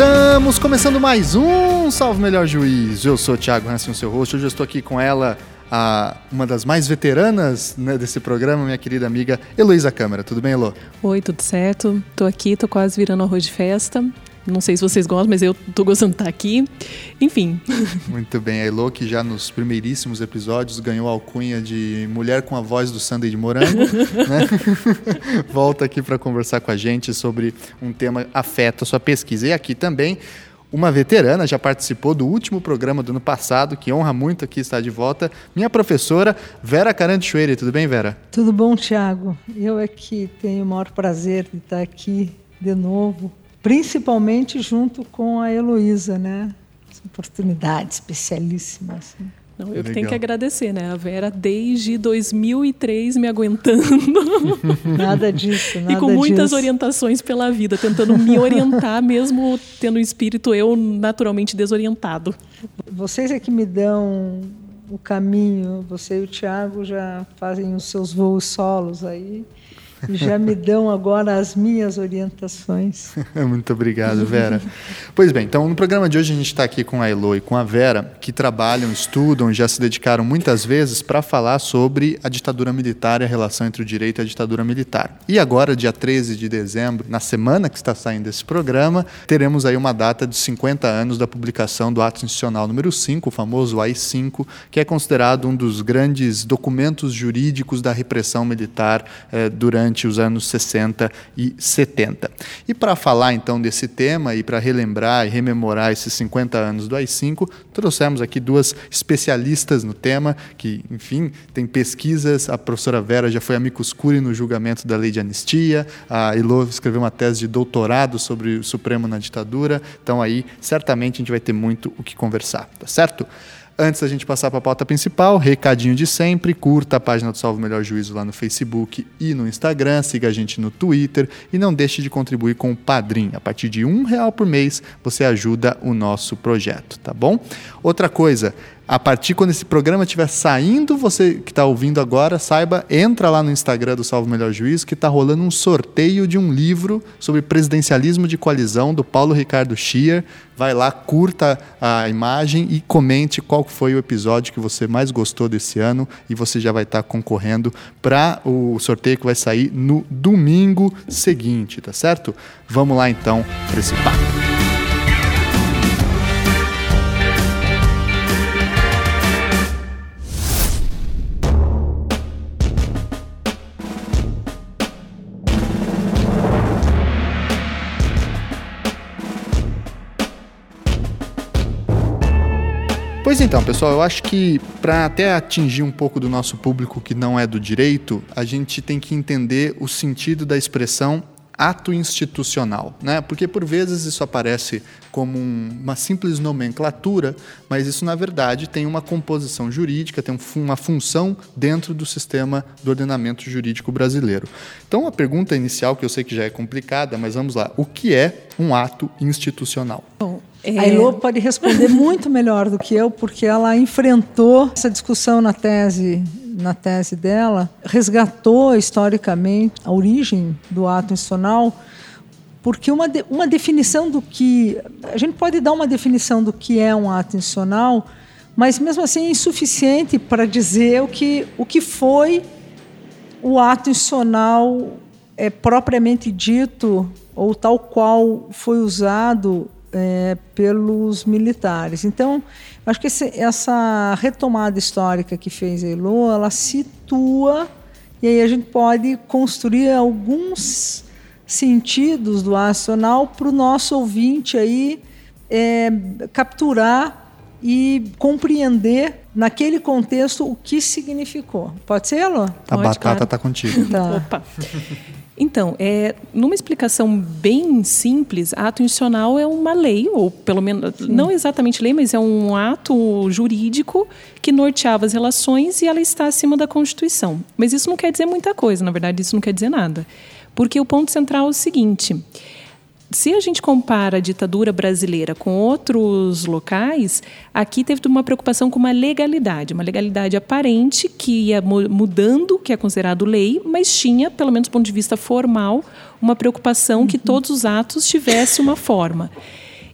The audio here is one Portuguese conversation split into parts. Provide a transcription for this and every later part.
Estamos começando mais um Salve Melhor Juiz. Eu sou o Thiago Hansen, o seu rosto. Hoje eu estou aqui com ela, a, uma das mais veteranas né, desse programa, minha querida amiga Heloísa Câmara. Tudo bem, Elo? Oi, tudo certo? Tô aqui, tô quase virando arroz de festa. Não sei se vocês gostam, mas eu tô gostando de estar aqui. Enfim. Muito bem. A Elo, que já nos primeiríssimos episódios ganhou a alcunha de mulher com a voz do Sunday de Morango, né? volta aqui para conversar com a gente sobre um tema afeta a sua pesquisa. E aqui também uma veterana, já participou do último programa do ano passado, que honra muito aqui estar de volta, minha professora Vera Carandichueira. Tudo bem, Vera? Tudo bom, Tiago. Eu é que tenho o maior prazer de estar aqui de novo principalmente junto com a Heloísa, né? Essa oportunidade especialíssima. Assim. Não, eu que tenho que agradecer, né? A Vera desde 2003 me aguentando. Nada disso, nada E com muitas disso. orientações pela vida, tentando me orientar, mesmo tendo um espírito eu naturalmente desorientado. Vocês é que me dão o caminho, você e o Tiago já fazem os seus voos solos aí já me dão agora as minhas orientações. Muito obrigado, Vera. pois bem, então no programa de hoje a gente está aqui com a Elo e com a Vera, que trabalham, estudam, já se dedicaram muitas vezes para falar sobre a ditadura militar e a relação entre o direito e a ditadura militar. E agora, dia 13 de dezembro, na semana que está saindo esse programa, teremos aí uma data de 50 anos da publicação do Ato Institucional número 5, o famoso AI-5, que é considerado um dos grandes documentos jurídicos da repressão militar eh, durante durante os anos 60 e 70. E para falar então desse tema e para relembrar e rememorar esses 50 anos do AI-5, trouxemos aqui duas especialistas no tema, que, enfim, tem pesquisas. A professora Vera já foi amicus curiae no julgamento da lei de anistia, a Elo escreveu uma tese de doutorado sobre o Supremo na ditadura, então aí certamente a gente vai ter muito o que conversar, tá certo? Antes da gente passar para a pauta principal, recadinho de sempre, curta a página do Salvo Melhor Juízo lá no Facebook e no Instagram, siga a gente no Twitter e não deixe de contribuir com o Padrim. A partir de um real por mês você ajuda o nosso projeto, tá bom? Outra coisa, a partir quando esse programa estiver saindo, você que está ouvindo agora, saiba, entra lá no Instagram do Salvo Melhor Juízo, que está rolando um sorteio de um livro sobre presidencialismo de coalizão do Paulo Ricardo Schier. Vai lá, curta a imagem e comente qual foi o episódio que você mais gostou desse ano e você já vai estar tá concorrendo para o sorteio que vai sair no domingo seguinte, tá certo? Vamos lá então para esse papo. Pois então, pessoal, eu acho que para até atingir um pouco do nosso público que não é do direito, a gente tem que entender o sentido da expressão ato institucional, né? Porque por vezes isso aparece como um, uma simples nomenclatura, mas isso na verdade tem uma composição jurídica, tem um, uma função dentro do sistema do ordenamento jurídico brasileiro. Então a pergunta inicial que eu sei que já é complicada, mas vamos lá: o que é um ato institucional? Bom, é... A Elô pode responder muito melhor do que eu, porque ela enfrentou essa discussão na tese na tese dela, resgatou historicamente a origem do ato institucional, porque uma, de, uma definição do que. A gente pode dar uma definição do que é um ato institucional, mas mesmo assim é insuficiente para dizer o que, o que foi o ato institucional é, propriamente dito, ou tal qual foi usado é, pelos militares. Então, acho que esse, essa retomada histórica que fez a Elo, ela situa e aí a gente pode construir alguns sentidos do acional para o nosso ouvinte aí é, capturar e compreender naquele contexto o que significou. Pode ser, Elo? A batata está contigo. Tá. Opa. Então, é, numa explicação bem simples, ato institucional é uma lei, ou pelo menos, Sim. não exatamente lei, mas é um ato jurídico que norteava as relações e ela está acima da Constituição. Mas isso não quer dizer muita coisa, na verdade, isso não quer dizer nada. Porque o ponto central é o seguinte: se a gente compara a ditadura brasileira com outros locais, aqui teve uma preocupação com uma legalidade, uma legalidade aparente que ia mudando, que é considerado lei, mas tinha, pelo menos do ponto de vista formal, uma preocupação uhum. que todos os atos tivessem uma forma.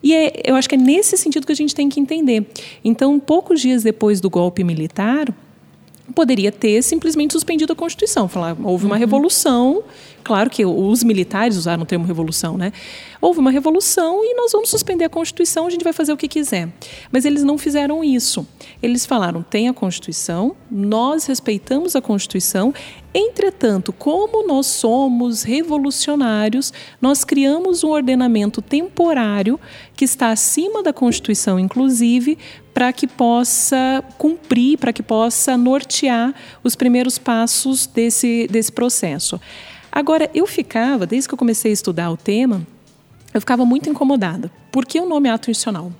E é, eu acho que é nesse sentido que a gente tem que entender. Então, poucos dias depois do golpe militar, poderia ter simplesmente suspendido a Constituição. Falar, houve uma uhum. revolução, claro que os militares usaram o termo revolução, né? Houve uma revolução e nós vamos suspender a Constituição, a gente vai fazer o que quiser. Mas eles não fizeram isso. Eles falaram: tem a Constituição, nós respeitamos a Constituição, entretanto, como nós somos revolucionários, nós criamos um ordenamento temporário que está acima da Constituição, inclusive, para que possa cumprir, para que possa nortear os primeiros passos desse, desse processo. Agora, eu ficava, desde que eu comecei a estudar o tema, eu ficava muito incomodada. Por que o nome ato institucional?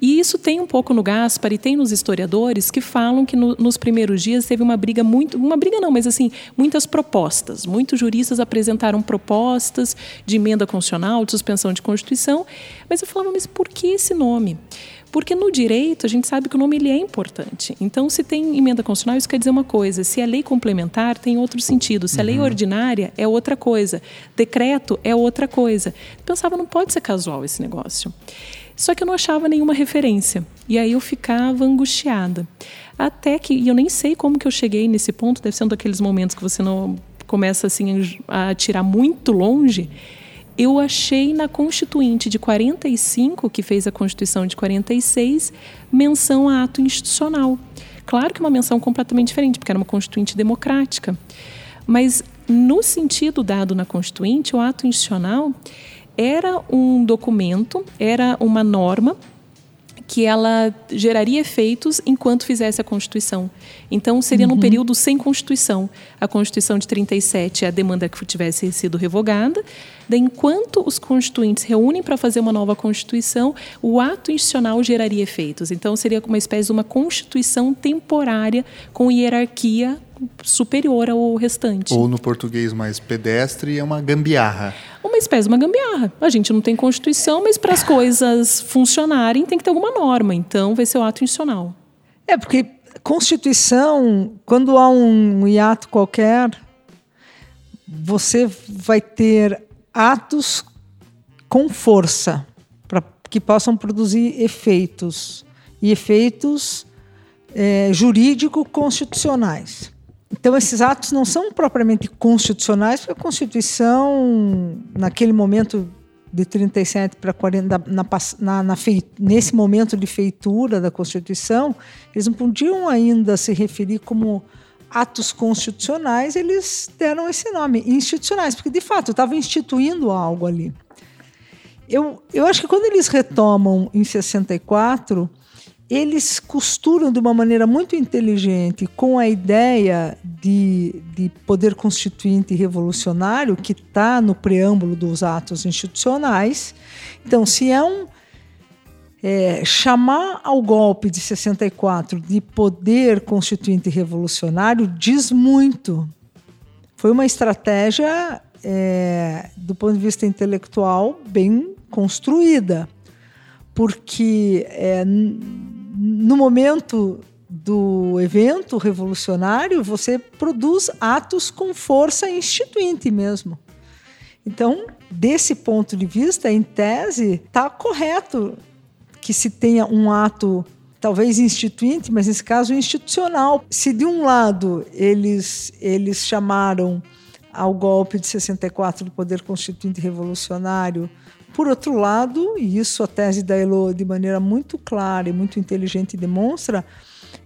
E isso tem um pouco no Gaspar e tem nos historiadores que falam que no, nos primeiros dias teve uma briga muito, uma briga não, mas assim, muitas propostas. Muitos juristas apresentaram propostas de emenda constitucional, de suspensão de Constituição, mas eu falava, mas por que esse nome? Porque no direito a gente sabe que o nome ele é importante. Então, se tem emenda constitucional, isso quer dizer uma coisa. Se é lei complementar, tem outro sentido. Se é lei uhum. ordinária, é outra coisa. Decreto é outra coisa. Eu pensava, não pode ser casual esse negócio. Só que eu não achava nenhuma referência. E aí eu ficava angustiada. Até que, e eu nem sei como que eu cheguei nesse ponto, deve ser um daqueles momentos que você não começa assim a tirar muito longe. Eu achei na Constituinte de 45, que fez a Constituição de 46, menção a ato institucional. Claro que é uma menção completamente diferente, porque era uma Constituinte democrática. Mas no sentido dado na Constituinte, o ato institucional era um documento, era uma norma que ela geraria efeitos enquanto fizesse a Constituição. Então, seria uhum. num período sem Constituição. A Constituição de 37 é a demanda que tivesse sido revogada. Daí, enquanto os constituintes reúnem para fazer uma nova Constituição, o ato institucional geraria efeitos. Então, seria uma espécie de uma Constituição temporária com hierarquia superior ao restante. Ou no português mais pedestre, é uma gambiarra. Uma espécie uma gambiarra. A gente não tem Constituição, mas para as coisas funcionarem tem que ter alguma norma. Então vai ser o ato institucional. É, porque Constituição, quando há um hiato qualquer, você vai ter atos com força para que possam produzir efeitos e efeitos é, jurídico-constitucionais. Então, esses atos não são propriamente constitucionais, porque a Constituição, naquele momento de 37 para 40, na, na, na nesse momento de feitura da Constituição, eles não podiam ainda se referir como atos constitucionais, eles deram esse nome, institucionais, porque de fato estavam instituindo algo ali. Eu, eu acho que quando eles retomam em 64, eles costuram de uma maneira muito inteligente com a ideia de, de poder constituinte revolucionário que está no preâmbulo dos atos institucionais. Então, se é um é, chamar ao golpe de 64 de poder constituinte revolucionário diz muito. Foi uma estratégia, é, do ponto de vista intelectual, bem construída, porque é, no momento do evento revolucionário, você produz atos com força instituinte mesmo. Então, desse ponto de vista, em tese, está correto que se tenha um ato talvez instituinte, mas nesse caso institucional. Se de um lado eles eles chamaram ao golpe de 64 do poder constituinte revolucionário por outro lado, e isso a tese da Elo de maneira muito clara e muito inteligente demonstra,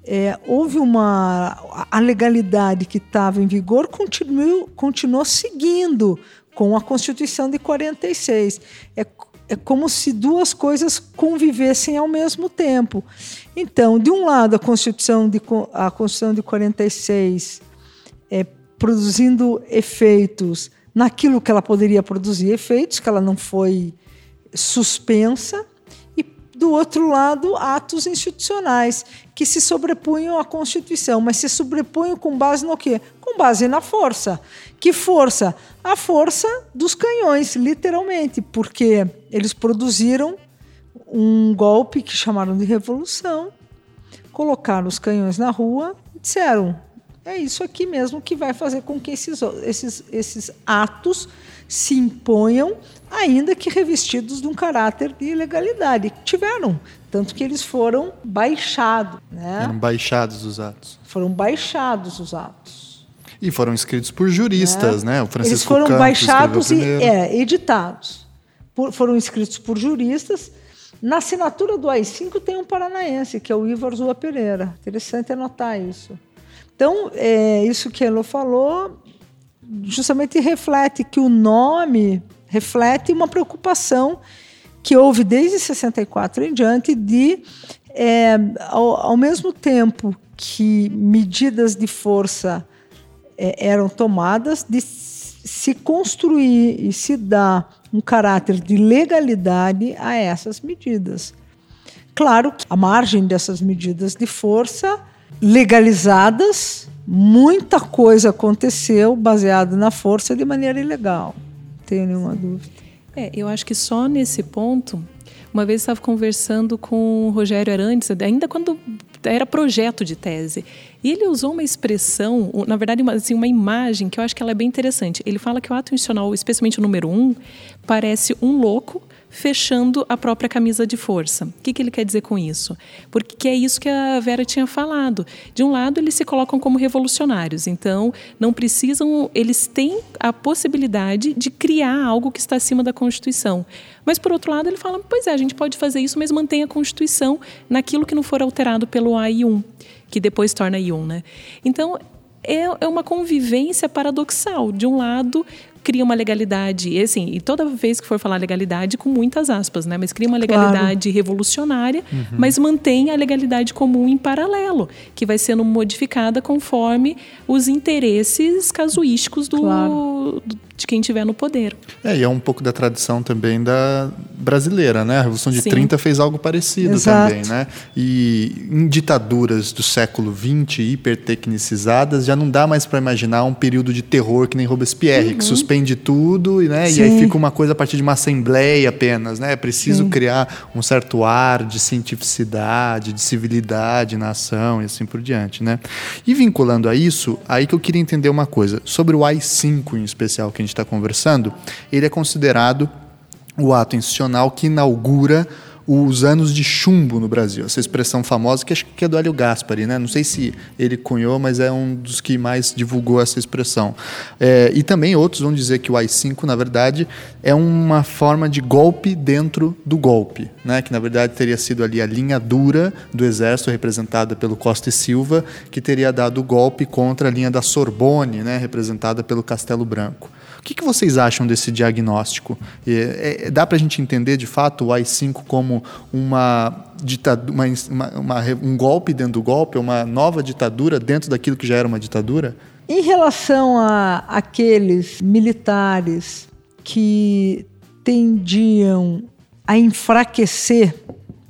é, houve uma a legalidade que estava em vigor continuou, continuou seguindo com a Constituição de 46. É, é como se duas coisas convivessem ao mesmo tempo. Então, de um lado, a Constituição de, a Constituição de 46 é, produzindo efeitos naquilo que ela poderia produzir efeitos, que ela não foi suspensa, e do outro lado, atos institucionais que se sobrepunham à Constituição, mas se sobrepunham com base no quê? Com base na força. Que força? A força dos canhões, literalmente, porque eles produziram um golpe que chamaram de revolução, colocaram os canhões na rua e disseram: é isso aqui mesmo que vai fazer com que esses, esses, esses atos se imponham, ainda que revestidos de um caráter de ilegalidade. Tiveram, tanto que eles foram baixados. Né? Foram baixados os atos. Foram baixados os atos. E foram escritos por juristas, né? né? O Francisco eles foram Campos baixados e é, editados. Por, foram escritos por juristas. Na assinatura do AI-5 tem um paranaense, que é o Ivar Zua Pereira. Interessante anotar isso. Então, é, isso que a Elo falou justamente reflete que o nome reflete uma preocupação que houve desde 64 em diante de, é, ao, ao, mesmo tempo que medidas de força é, eram tomadas, de se construir e se dar um caráter de legalidade a essas medidas. Claro que a margem dessas medidas de força legalizadas, muita coisa aconteceu baseado na força de maneira ilegal. Tenho nenhuma dúvida. É, eu acho que só nesse ponto, uma vez estava conversando com o Rogério Arantes, ainda quando era projeto de tese, e ele usou uma expressão, na verdade, uma, assim, uma imagem que eu acho que ela é bem interessante. Ele fala que o ato institucional, especialmente o número um, parece um louco fechando a própria camisa de força. O que, que ele quer dizer com isso? Porque é isso que a Vera tinha falado. De um lado, eles se colocam como revolucionários, então não precisam, eles têm a possibilidade de criar algo que está acima da Constituição. Mas, por outro lado, ele fala: pois é, a gente pode fazer isso, mas mantém a Constituição naquilo que não for alterado pelo AI1, que depois torna I1. Né? Então, é, é uma convivência paradoxal. De um lado, cria uma legalidade, e assim, e toda vez que for falar legalidade, com muitas aspas, né? Mas cria uma legalidade claro. revolucionária, uhum. mas mantém a legalidade comum em paralelo, que vai sendo modificada conforme os interesses casuísticos do, claro. do de quem estiver no poder. É, e é um pouco da tradição também da brasileira, né? A Revolução de Sim. 30 fez algo parecido Exato. também, né? E em ditaduras do século XX, hipertecnicizadas, já não dá mais para imaginar um período de terror que nem Robespierre, uhum. que suspende tudo, né? E aí fica uma coisa a partir de uma assembleia apenas, né? É preciso Sim. criar um certo ar de cientificidade, de civilidade na ação e assim por diante, né? E vinculando a isso, aí que eu queria entender uma coisa sobre o AI-5 em especial que a gente está conversando, ele é considerado o ato institucional que inaugura os anos de chumbo no Brasil. Essa expressão famosa que acho que é do Hélio Gaspari, né? Não sei se ele cunhou, mas é um dos que mais divulgou essa expressão. É, e também outros vão dizer que o AI-5, na verdade, é uma forma de golpe dentro do golpe, né? Que na verdade teria sido ali a linha dura do exército representada pelo Costa e Silva, que teria dado o golpe contra a linha da Sorbonne, né? Representada pelo Castelo Branco. O que, que vocês acham desse diagnóstico? É, é, dá para a gente entender, de fato, o AI-5 como uma ditadura, uma, uma, um golpe dentro do golpe, uma nova ditadura dentro daquilo que já era uma ditadura? Em relação a aqueles militares que tendiam a enfraquecer,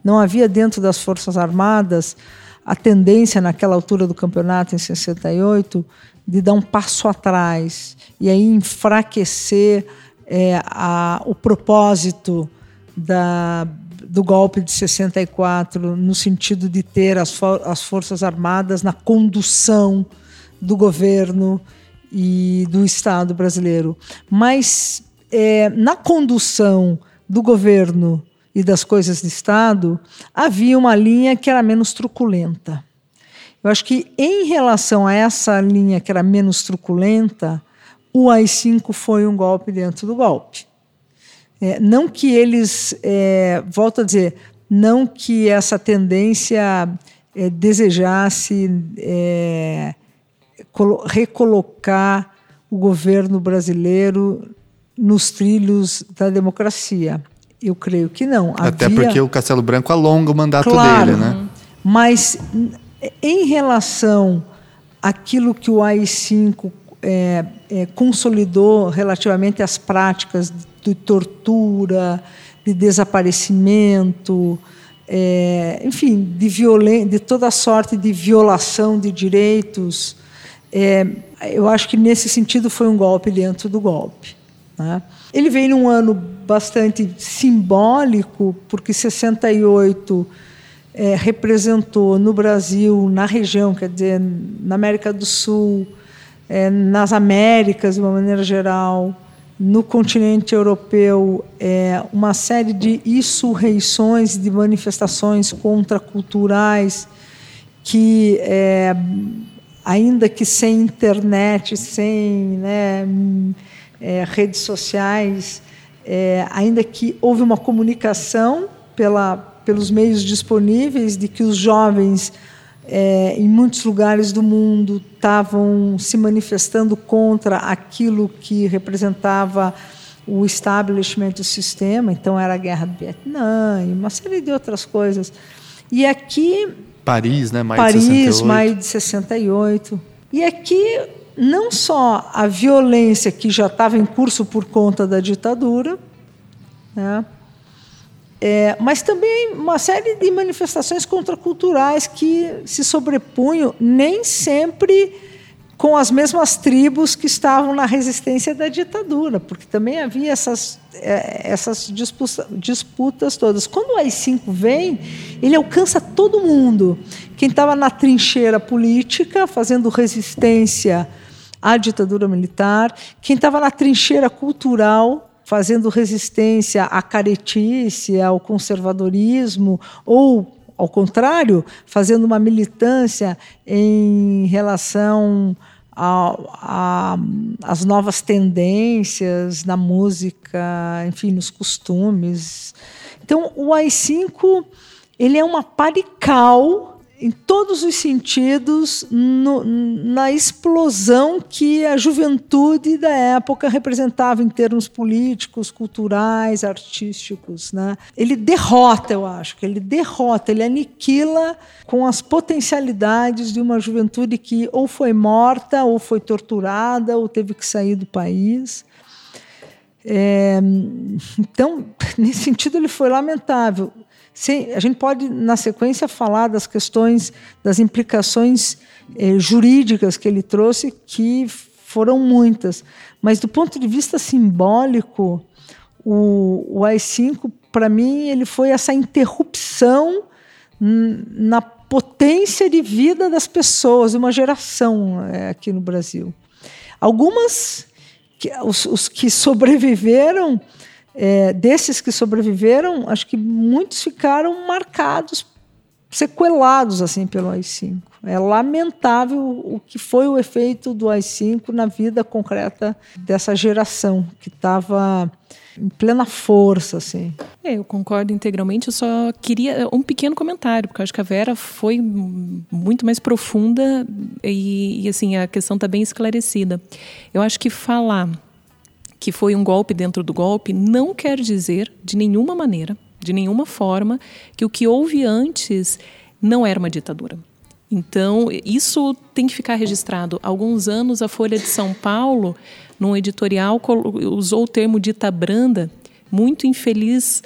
não havia dentro das Forças Armadas a tendência naquela altura do campeonato, em 68, de dar um passo atrás e aí enfraquecer é, a, o propósito da, do golpe de 64 no sentido de ter as, for as forças armadas na condução do governo e do Estado brasileiro, mas é, na condução do governo e das coisas de Estado havia uma linha que era menos truculenta. Eu acho que em relação a essa linha que era menos truculenta, o AI-5 foi um golpe dentro do golpe. É, não que eles, é, volto a dizer, não que essa tendência é, desejasse é, recolocar o governo brasileiro nos trilhos da democracia. Eu creio que não. Até Havia... porque o Castelo Branco alonga o mandato claro, dele, né? Mas em relação àquilo que o AI-5 é, é, consolidou relativamente às práticas de tortura, de desaparecimento, é, enfim, de, violen de toda sorte de violação de direitos, é, eu acho que nesse sentido foi um golpe dentro do golpe. Né? Ele veio num ano bastante simbólico, porque 68 é, representou no Brasil, na região, quer dizer, na América do Sul, é, nas Américas de uma maneira geral, no continente europeu, é, uma série de insurreições, de manifestações contraculturais que, é, ainda que sem internet, sem né, é, redes sociais, é, ainda que houve uma comunicação pela, pelos meios disponíveis de que os jovens é, em muitos lugares do mundo estavam se manifestando contra aquilo que representava o establishment do sistema, então era a guerra do Vietnã e uma série de outras coisas. E aqui Paris, né, maio Paris, de 68. maio de 68. E aqui não só a violência que já estava em curso por conta da ditadura, né, é, mas também uma série de manifestações contraculturais que se sobrepunham nem sempre com as mesmas tribos que estavam na resistência da ditadura, porque também havia essas, é, essas disputas, disputas todas. Quando o AI-5 vem, ele alcança todo mundo. Quem estava na trincheira política, fazendo resistência à ditadura militar, quem estava na trincheira cultural, fazendo resistência à caretice, ao conservadorismo, ou, ao contrário, fazendo uma militância em relação às novas tendências na música, enfim, nos costumes. Então, o AI-5 ele é uma parical em todos os sentidos no, na explosão que a juventude da época representava em termos políticos, culturais, artísticos. Né? Ele derrota, eu acho, que ele derrota, ele aniquila com as potencialidades de uma juventude que ou foi morta, ou foi torturada, ou teve que sair do país. É, então, nesse sentido, ele foi lamentável. Sim, a gente pode, na sequência, falar das questões, das implicações eh, jurídicas que ele trouxe, que foram muitas. Mas, do ponto de vista simbólico, o, o AI-5, para mim, ele foi essa interrupção na potência de vida das pessoas, uma geração é, aqui no Brasil. Algumas, que, os, os que sobreviveram, é, desses que sobreviveram, acho que muitos ficaram marcados, sequelados assim pelo AI-5. É lamentável o que foi o efeito do AI-5 na vida concreta dessa geração que estava em plena força, assim. É, eu concordo integralmente. Eu só queria um pequeno comentário, porque eu acho que a Vera foi muito mais profunda e, e assim a questão está bem esclarecida. Eu acho que falar que foi um golpe dentro do golpe, não quer dizer de nenhuma maneira, de nenhuma forma, que o que houve antes não era uma ditadura. Então, isso tem que ficar registrado. Há alguns anos, a Folha de São Paulo, num editorial, usou o termo dita branda, muito infeliz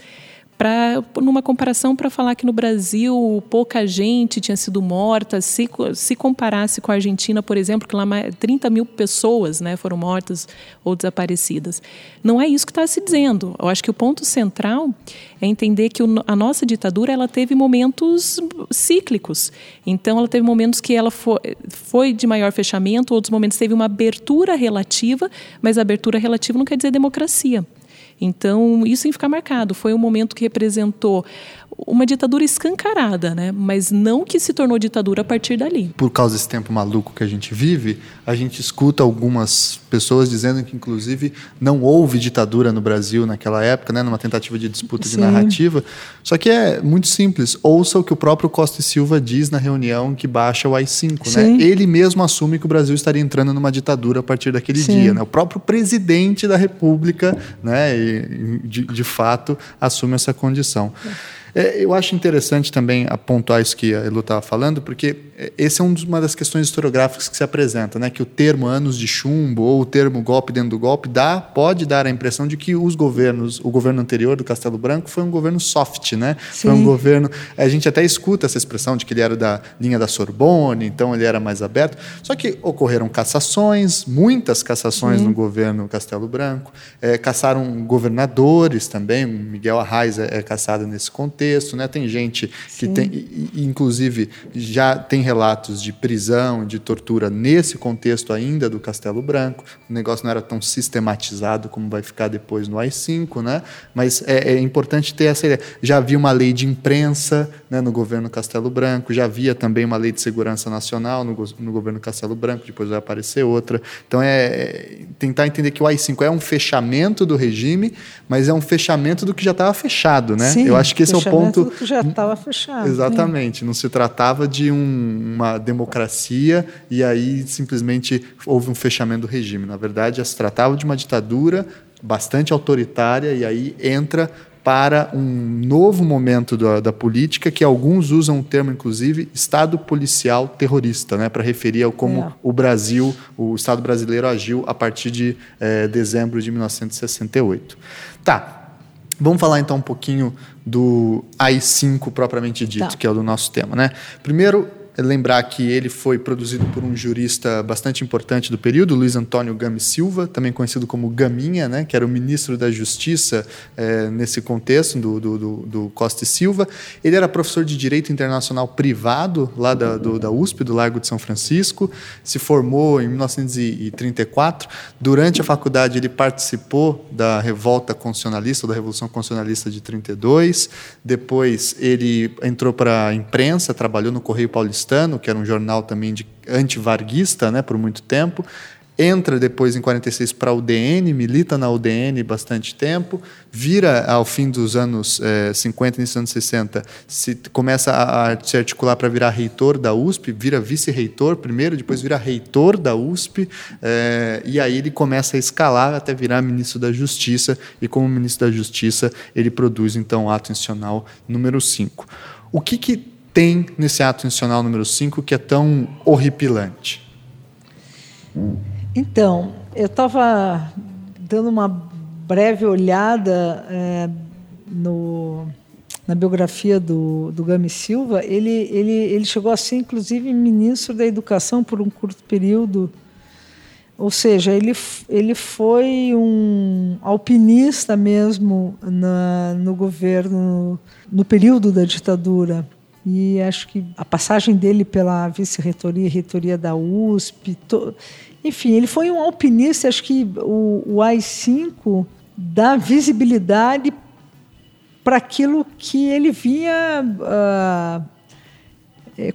para numa comparação para falar que no Brasil pouca gente tinha sido morta, se, se comparasse com a Argentina, por exemplo, que lá 30 mil pessoas né, foram mortas ou desaparecidas. Não é isso que está se dizendo. Eu acho que o ponto central é entender que o, a nossa ditadura ela teve momentos cíclicos. Então, ela teve momentos que ela foi, foi de maior fechamento, outros momentos teve uma abertura relativa, mas abertura relativa não quer dizer democracia. Então, isso tem que ficar marcado. Foi um momento que representou uma ditadura escancarada, né? mas não que se tornou ditadura a partir dali. Por causa desse tempo maluco que a gente vive, a gente escuta algumas pessoas dizendo que, inclusive, não houve ditadura no Brasil naquela época, né? numa tentativa de disputa Sim. de narrativa. Só que é muito simples. Ouça o que o próprio Costa e Silva diz na reunião que baixa o AI-5. Né? Ele mesmo assume que o Brasil estaria entrando numa ditadura a partir daquele Sim. dia. Né? O próprio presidente da República, né? De, de fato, assume essa condição. É. É, eu acho interessante também apontar isso que a Elu estava falando, porque essa é um uma das questões historiográficas que se apresenta, né? que o termo anos de chumbo ou o termo golpe dentro do golpe dá, pode dar a impressão de que os governos, o governo anterior do Castelo Branco foi um governo soft, né? Sim. Foi um governo. A gente até escuta essa expressão de que ele era da linha da Sorbonne, então ele era mais aberto. Só que ocorreram cassações, muitas cassações Sim. no governo Castelo Branco, é, caçaram governadores também, Miguel Arraes é, é caçado nesse contexto contexto, né? Tem gente que Sim. tem, inclusive, já tem relatos de prisão, de tortura nesse contexto ainda do Castelo Branco. O negócio não era tão sistematizado como vai ficar depois no AI-5, né? Mas é, é, importante ter essa ideia. Já havia uma lei de imprensa né, no governo Castelo Branco, já havia também uma lei de segurança nacional no, no governo Castelo Branco, depois vai aparecer outra. Então, é, é tentar entender que o AI-5 é um fechamento do regime, mas é um fechamento do que já estava fechado, né? Sim, Eu acho que esse é o ponto. Do que já estava fechado. Exatamente. Né? Não se tratava de um, uma democracia e aí simplesmente houve um fechamento do regime. Na verdade, se tratava de uma ditadura bastante autoritária e aí entra para um novo momento da, da, política que alguns usam o termo, inclusive, Estado policial terrorista, né, para referir ao como é. o Brasil, o Estado brasileiro agiu a partir de é, dezembro de 1968. Tá, vamos falar então um pouquinho do AI-5 propriamente dito, tá. que é o do nosso tema. Né? Primeiro, lembrar que ele foi produzido por um jurista bastante importante do período, Luiz Antônio Gami Silva, também conhecido como Gaminha, né, que era o ministro da Justiça é, nesse contexto do, do, do, do, Costa e Silva. Ele era professor de Direito Internacional Privado lá da, do, da USP, do Largo de São Francisco, se formou em 1934. Durante a faculdade, ele participou da revolta constitucionalista, da Revolução Constitucionalista de 32. Depois, ele entrou para a imprensa, trabalhou no Correio Paulista Paulistano, que era um jornal também de antivarguista né, por muito tempo. Entra depois em 46 para a UDN, milita na UDN bastante tempo, vira ao fim dos anos eh, 50, início dos anos 60, se, começa a, a se articular para virar reitor da USP, vira vice-reitor primeiro, depois vira reitor da USP, eh, e aí ele começa a escalar até virar ministro da Justiça, e como ministro da Justiça ele produz então o ato institucional número 5. O que, que tem nesse ato institucional número 5 que é tão horripilante? Então, eu estava dando uma breve olhada é, no, na biografia do, do Gami Silva. Ele, ele, ele chegou a ser, inclusive, ministro da Educação por um curto período. Ou seja, ele, ele foi um alpinista mesmo na, no governo, no período da ditadura. E acho que a passagem dele pela vice-reitoria reitoria da USP, to... enfim, ele foi um alpinista. Acho que o, o AI-5 dá visibilidade para aquilo que ele vinha uh,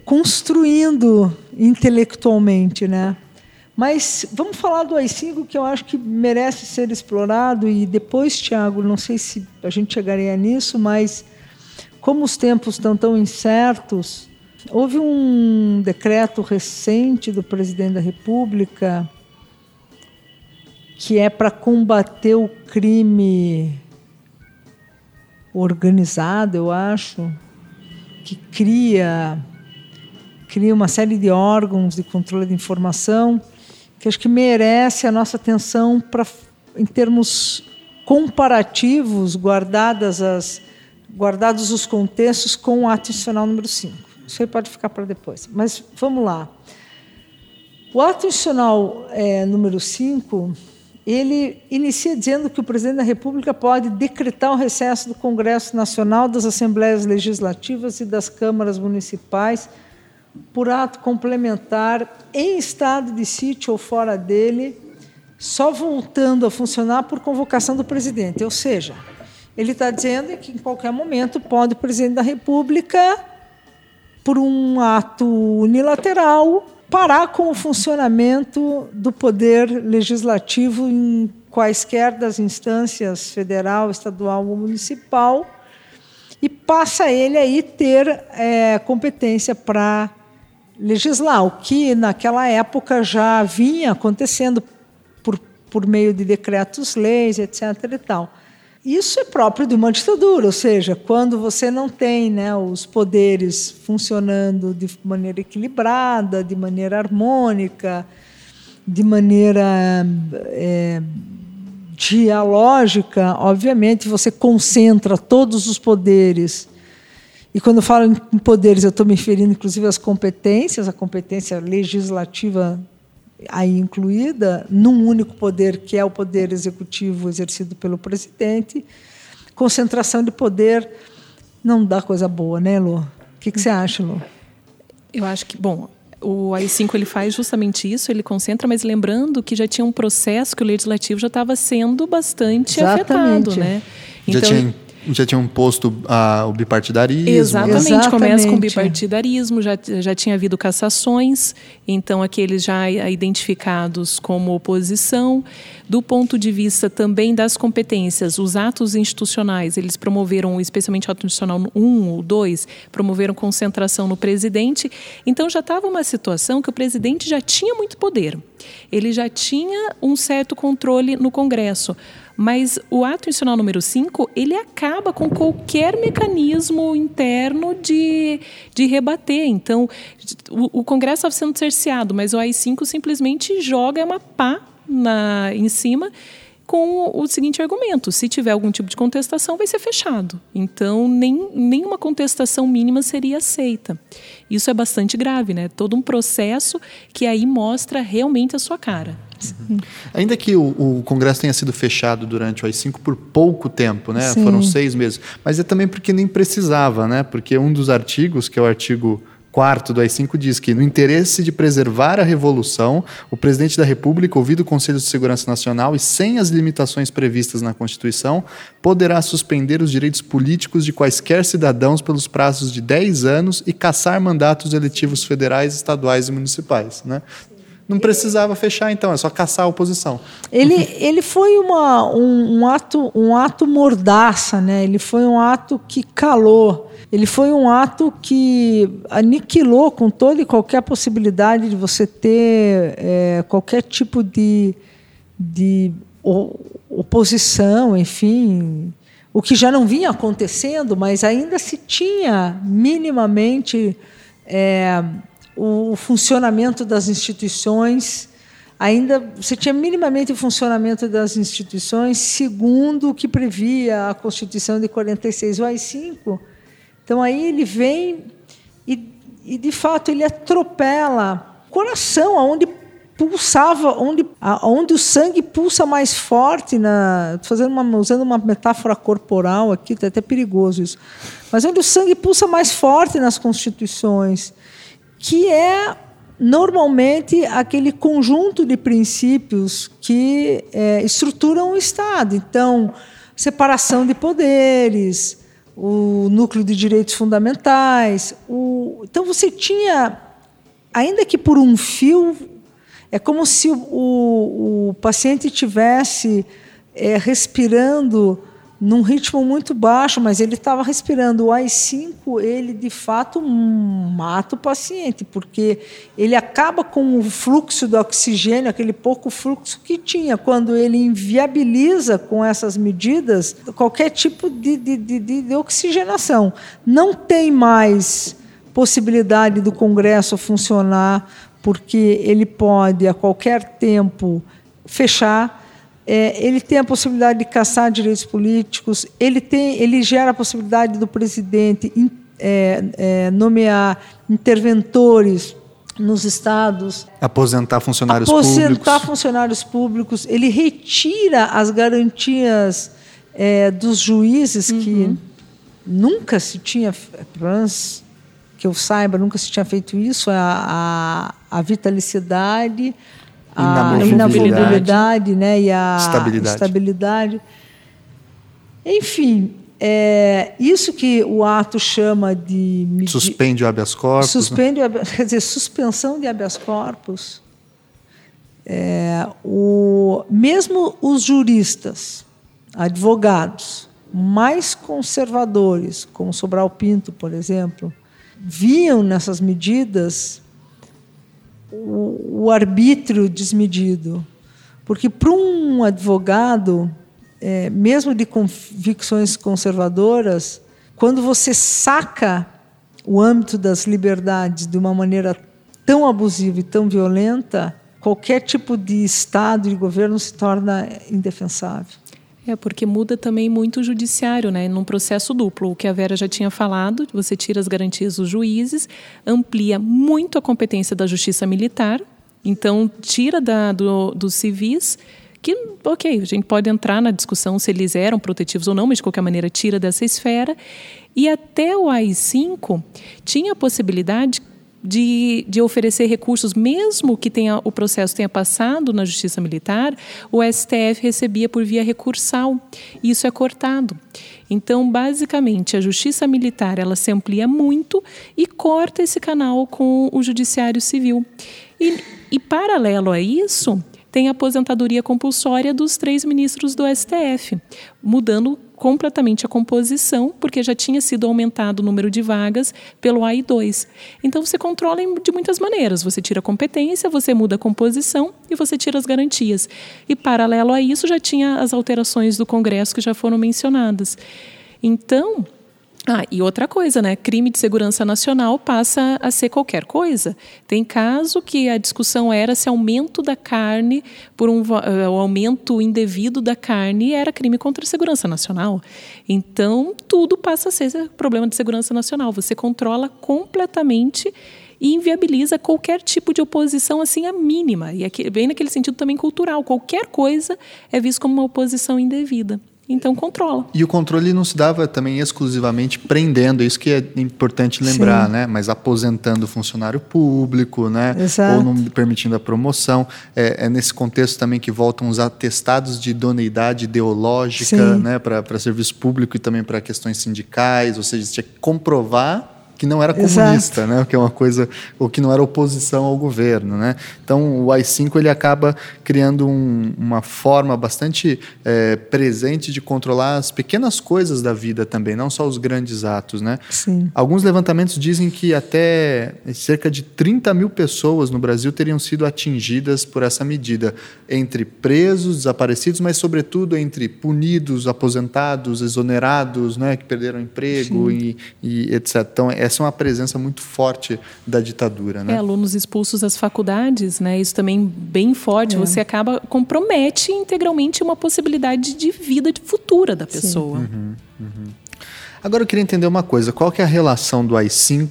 construindo intelectualmente, né? Mas vamos falar do AI-5, que eu acho que merece ser explorado, e depois, Tiago, não sei se a gente chegaria nisso, mas como os tempos estão tão incertos, houve um decreto recente do presidente da República que é para combater o crime organizado, eu acho, que cria cria uma série de órgãos de controle de informação que acho que merece a nossa atenção para em termos comparativos, guardadas as guardados os contextos com o ato institucional número 5. Isso aí pode ficar para depois. Mas vamos lá. O ato institucional é, número 5, ele inicia dizendo que o presidente da República pode decretar o recesso do Congresso Nacional, das Assembleias Legislativas e das câmaras municipais por ato complementar em estado de sítio ou fora dele, só voltando a funcionar por convocação do presidente. Ou seja, ele está dizendo que em qualquer momento pode o presidente da República, por um ato unilateral, parar com o funcionamento do poder legislativo em quaisquer das instâncias federal, estadual ou municipal e passa ele aí ter é, competência para legislar, o que naquela época já vinha acontecendo por, por meio de decretos-leis, etc. e tal. Isso é próprio de uma ditadura, ou seja, quando você não tem né, os poderes funcionando de maneira equilibrada, de maneira harmônica, de maneira é, dialógica, obviamente você concentra todos os poderes. E quando eu falo em poderes, eu estou me referindo inclusive às competências, a competência legislativa aí incluída num único poder, que é o poder executivo exercido pelo presidente, concentração de poder não dá coisa boa, né, Lu? O que, que você acha, Lu? Eu acho que, bom, o AI-5 ele faz justamente isso, ele concentra, mas lembrando que já tinha um processo que o legislativo já estava sendo bastante Exatamente. afetado, né? Então, já tinha já tinham posto ah, o bipartidarismo. Exatamente, Exatamente, começa com o bipartidarismo, já, já tinha havido cassações, então aqueles já identificados como oposição. Do ponto de vista também das competências, os atos institucionais, eles promoveram, especialmente o ato institucional 1 ou 2, promoveram concentração no presidente. Então já estava uma situação que o presidente já tinha muito poder, ele já tinha um certo controle no Congresso. Mas o ato institucional número 5, ele acaba com qualquer mecanismo interno de, de rebater. Então, o, o Congresso estava sendo cerceado, mas o AI-5 simplesmente joga uma pá na, em cima com o seguinte argumento: se tiver algum tipo de contestação, vai ser fechado. Então, nem, nenhuma contestação mínima seria aceita. Isso é bastante grave, né? Todo um processo que aí mostra realmente a sua cara. Uhum. Ainda que o, o, Congresso tenha sido fechado durante o AI-5 por pouco tempo, né? Foram seis meses. Mas é também porque nem precisava, né? Porque um dos artigos, que é o artigo quarto do AI-5 diz que, no interesse de preservar a Revolução, o presidente da República, ouvido o Conselho de Segurança Nacional e sem as limitações previstas na Constituição, poderá suspender os direitos políticos de quaisquer cidadãos pelos prazos de 10 anos e caçar mandatos eletivos federais, estaduais e municipais. Né? Não precisava fechar, então, é só caçar a oposição. Ele, ele foi uma, um, um, ato, um ato mordaça, né? ele foi um ato que calou, ele foi um ato que aniquilou com toda e qualquer possibilidade de você ter é, qualquer tipo de, de oposição, enfim, o que já não vinha acontecendo, mas ainda se tinha minimamente. É, o funcionamento das instituições, ainda você tinha minimamente o funcionamento das instituições segundo o que previa a Constituição de 46, o AI-5. Então aí ele vem e, e de fato ele atropela coração, aonde pulsava, onde, onde o sangue pulsa mais forte, na, fazendo uma, usando uma metáfora corporal aqui, é até perigoso isso, mas onde o sangue pulsa mais forte nas constituições, que é normalmente aquele conjunto de princípios que é, estruturam o Estado. Então, separação de poderes, o núcleo de direitos fundamentais. O... Então, você tinha, ainda que por um fio, é como se o, o, paciente tivesse é, respirando num ritmo muito baixo, mas ele estava respirando. O AI-5, ele de fato mata o paciente, porque ele acaba com o fluxo do oxigênio, aquele pouco fluxo que tinha. Quando ele inviabiliza com essas medidas qualquer tipo de, de, de, de oxigenação. Não tem mais possibilidade do Congresso funcionar, porque ele pode, a qualquer tempo, fechar é, ele tem a possibilidade de caçar direitos políticos, ele, tem, ele gera a possibilidade do presidente é, é, nomear interventores nos estados. Aposentar funcionários aposentar públicos. Aposentar funcionários públicos. Ele retira as garantias é, dos juízes, uhum. que nunca se tinha, pelo menos que eu saiba, nunca se tinha feito isso, a, a, a vitalicidade, a inamovibilidade né, e a estabilidade. estabilidade. Enfim, é, isso que o ato chama de. Suspende o habeas corpus. Né? Suspende, né? quer dizer, suspensão de habeas corpus. É, o, mesmo os juristas, advogados mais conservadores, como Sobral Pinto, por exemplo, viam nessas medidas o, arbítrio desmedido. Porque para um advogado, é, mesmo de convicções conservadoras, quando você saca o âmbito das liberdades de uma maneira tão abusiva e tão violenta, qualquer tipo de Estado e governo se torna indefensável. É, porque muda também muito o judiciário, né? Num processo duplo. O que a Vera já tinha falado, você tira as garantias dos juízes, amplia muito a competência da justiça militar, então tira da, do, dos civis, que, ok, a gente pode entrar na discussão se eles eram protetivos ou não, mas de qualquer maneira tira dessa esfera E até o AI-5 tinha a possibilidade de, de oferecer recursos, mesmo que tenha, o processo tenha passado na Justiça Militar, o STF recebia por via recursal. Isso é cortado. Então, basicamente, a Justiça Militar ela se amplia muito e corta esse canal com o Judiciário Civil. E, e paralelo a isso, tem a aposentadoria compulsória dos três ministros do STF, mudando completamente a composição, porque já tinha sido aumentado o número de vagas pelo AI2. Então você controla de muitas maneiras. Você tira a competência, você muda a composição e você tira as garantias. E paralelo a isso já tinha as alterações do Congresso que já foram mencionadas. Então, ah, e outra coisa, né? Crime de segurança nacional passa a ser qualquer coisa. Tem caso que a discussão era se aumento da carne por um uh, o aumento indevido da carne era crime contra a segurança nacional. Então, tudo passa a ser problema de segurança nacional. Você controla completamente e inviabiliza qualquer tipo de oposição assim a mínima. E aqui, bem naquele sentido também cultural. Qualquer coisa é visto como uma oposição indevida então controla. E o controle não se dava também exclusivamente prendendo, isso que é importante lembrar, Sim. né? Mas aposentando o funcionário público, né? Exato. Ou não permitindo a promoção. É, é, nesse contexto também que voltam os atestados de idoneidade ideológica, Sim. né? Para serviço público e também para questões sindicais, ou seja, você tinha que comprovar que não era comunista, Exato. né? Que é uma coisa ou que não era oposição ao governo, né? Então o AI-5 ele acaba criando um, uma forma bastante é, presente de controlar as pequenas coisas da vida também, não só os grandes atos, né? Sim. Alguns levantamentos dizem que até cerca de 30 mil pessoas no Brasil teriam sido atingidas por essa medida, entre presos, desaparecidos, mas sobretudo entre punidos, aposentados, exonerados, né? Que perderam emprego e, e etc. Então é essa é uma presença muito forte da ditadura. Né? É, alunos expulsos das faculdades, né? isso também bem forte. É. Você acaba, compromete integralmente uma possibilidade de vida futura da pessoa. Uhum, uhum. Agora eu queria entender uma coisa: qual que é a relação do AI-5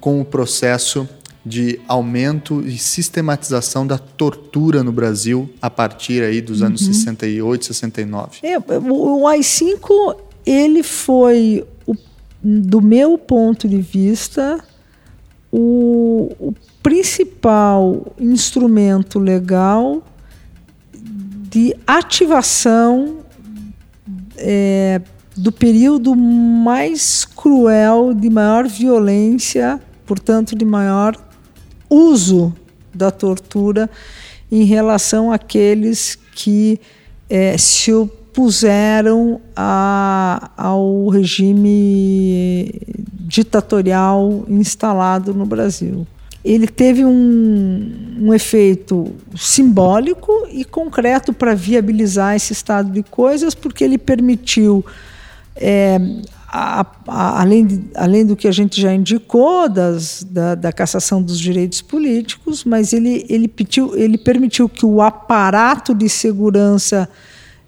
com o processo de aumento e sistematização da tortura no Brasil a partir aí dos anos uhum. 68, 69? É, o AI-5 ele foi do meu ponto de vista, o, o principal instrumento legal de ativação é, do período mais cruel, de maior violência, portanto, de maior uso da tortura em relação àqueles que é, se puseram a, ao regime ditatorial instalado no Brasil. Ele teve um, um efeito simbólico e concreto para viabilizar esse estado de coisas, porque ele permitiu, é, a, a, além, de, além do que a gente já indicou, das, da, da cassação dos direitos políticos, mas ele, ele, pediu, ele permitiu que o aparato de segurança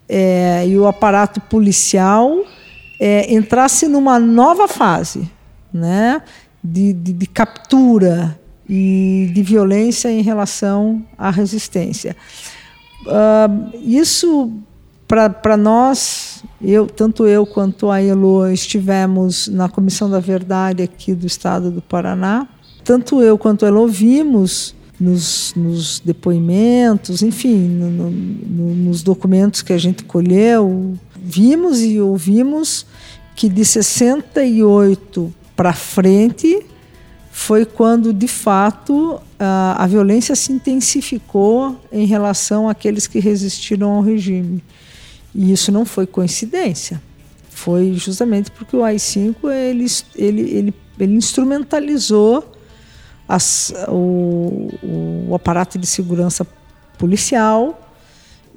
é, e o aparato policial é, entrasse numa nova fase né, de, de, de, captura e de violência em relação à resistência. Uh, isso, para nós, eu, tanto eu quanto a Elo estivemos na Comissão da Verdade aqui do Estado do Paraná, tanto eu quanto a Elo vimos nos, nos depoimentos, enfim, no, no, nos documentos que a gente colheu, vimos e ouvimos que de 68 para frente foi quando, de fato, a, a violência se intensificou em relação àqueles que resistiram ao regime. E isso não foi coincidência. Foi justamente porque o AI-5 ele, ele, ele, ele instrumentalizou as, o, o aparato de segurança policial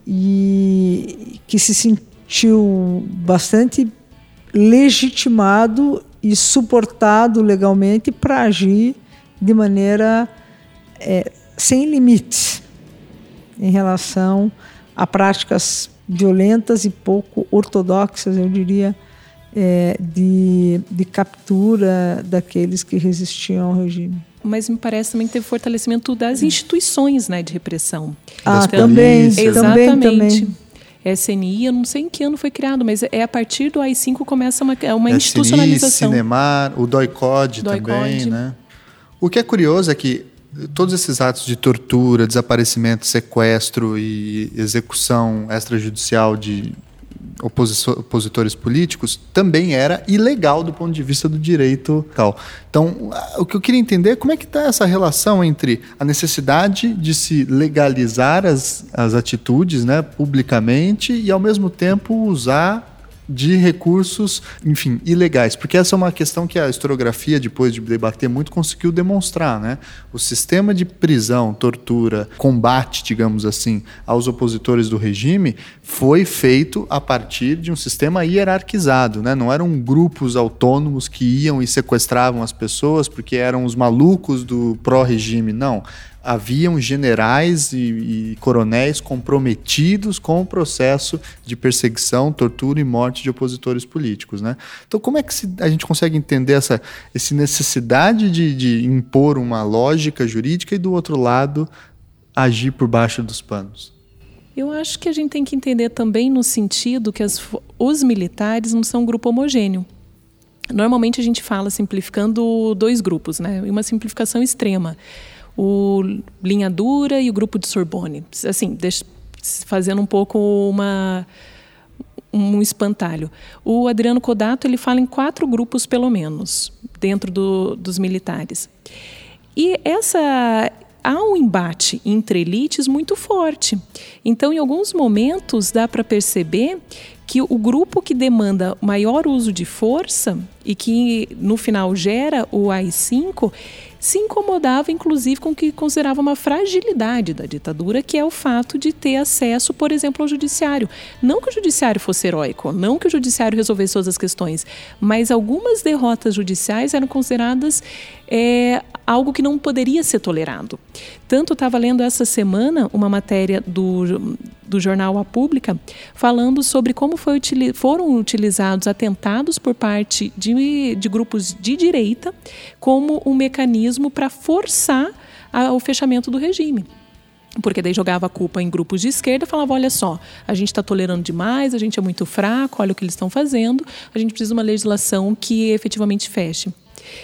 e que se sentiu bastante legitimado e suportado legalmente para agir de maneira é, sem limites em relação a práticas violentas e pouco ortodoxas, eu diria, é, de, de captura daqueles que resistiam ao regime mas me parece também que teve fortalecimento das instituições né, de repressão. Ah, então, também, exatamente. Também, também. SNI, eu não sei em que ano foi criado, mas é a partir do AI-5 começa uma, é uma SNI, institucionalização. Cinemar, o DOI-CODE também, né? O que é curioso é que todos esses atos de tortura, desaparecimento, sequestro e execução extrajudicial de opositores políticos também era ilegal do ponto de vista do direito tal. Então, o que eu queria entender é como é que está essa relação entre a necessidade de se legalizar as, as atitudes né, publicamente e, ao mesmo tempo, usar de recursos, enfim, ilegais, porque essa é uma questão que a historiografia, depois de debater muito, conseguiu demonstrar, né? O sistema de prisão, tortura, combate, digamos assim, aos opositores do regime foi feito a partir de um sistema hierarquizado, né? Não eram grupos autônomos que iam e sequestravam as pessoas porque eram os malucos do pró-regime, não haviam generais e, e, coronéis comprometidos com o processo de perseguição, tortura e morte de opositores políticos. Né? Então, como é que se, a gente consegue entender essa, essa necessidade de, de impor uma lógica jurídica e, do outro lado, agir por baixo dos panos? Eu acho que a gente tem que entender também no sentido que as, os militares não são um grupo homogêneo. Normalmente a gente fala simplificando dois grupos, né? Uma simplificação extrema o Linha Dura e o grupo de Sorbonne. Assim, fazendo um pouco uma um espantalho. O Adriano Codato ele fala em quatro grupos pelo menos dentro do, dos militares. E essa há um embate entre elites muito forte. Então, em alguns momentos dá para perceber que o grupo que demanda maior uso de força e que no final gera o AI-5 se incomodava inclusive com o que considerava uma fragilidade da ditadura, que é o fato de ter acesso, por exemplo, ao judiciário. Não que o judiciário fosse heróico, não que o judiciário resolvesse todas as questões, mas algumas derrotas judiciais eram consideradas é, algo que não poderia ser tolerado. Tanto estava lendo essa semana uma matéria do, do jornal A Pública falando sobre como foi, foram utilizados atentados por parte de, de grupos de direita como um mecanismo para forçar a, o fechamento do regime porque daí jogava a culpa em grupos de esquerda, falava: olha só, a gente está tolerando demais, a gente é muito fraco, olha o que eles estão fazendo, a gente precisa de uma legislação que efetivamente feche.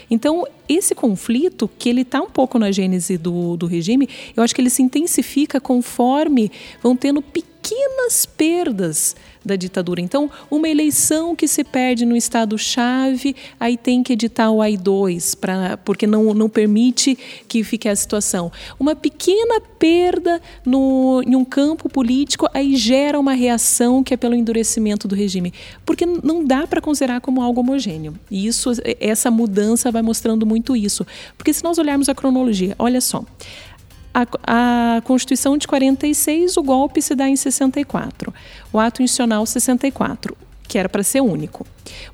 Então, esse conflito, que ele está um pouco na gênese do, do regime, eu acho que ele se intensifica conforme vão tendo pequenas perdas da ditadura. Então, uma eleição que se perde no estado-chave, aí tem que editar o AI-2, pra, porque não, não permite que fique a situação. Uma pequena perda no, em um campo político, aí gera uma reação que é pelo endurecimento do regime. Porque não dá para considerar como algo homogêneo. E isso, essa mudança vai mostrando muito isso. Porque se nós olharmos a cronologia, olha só a, a, Constituição de 46, o golpe se dá em 64. O ato institucional 64, que era para ser único.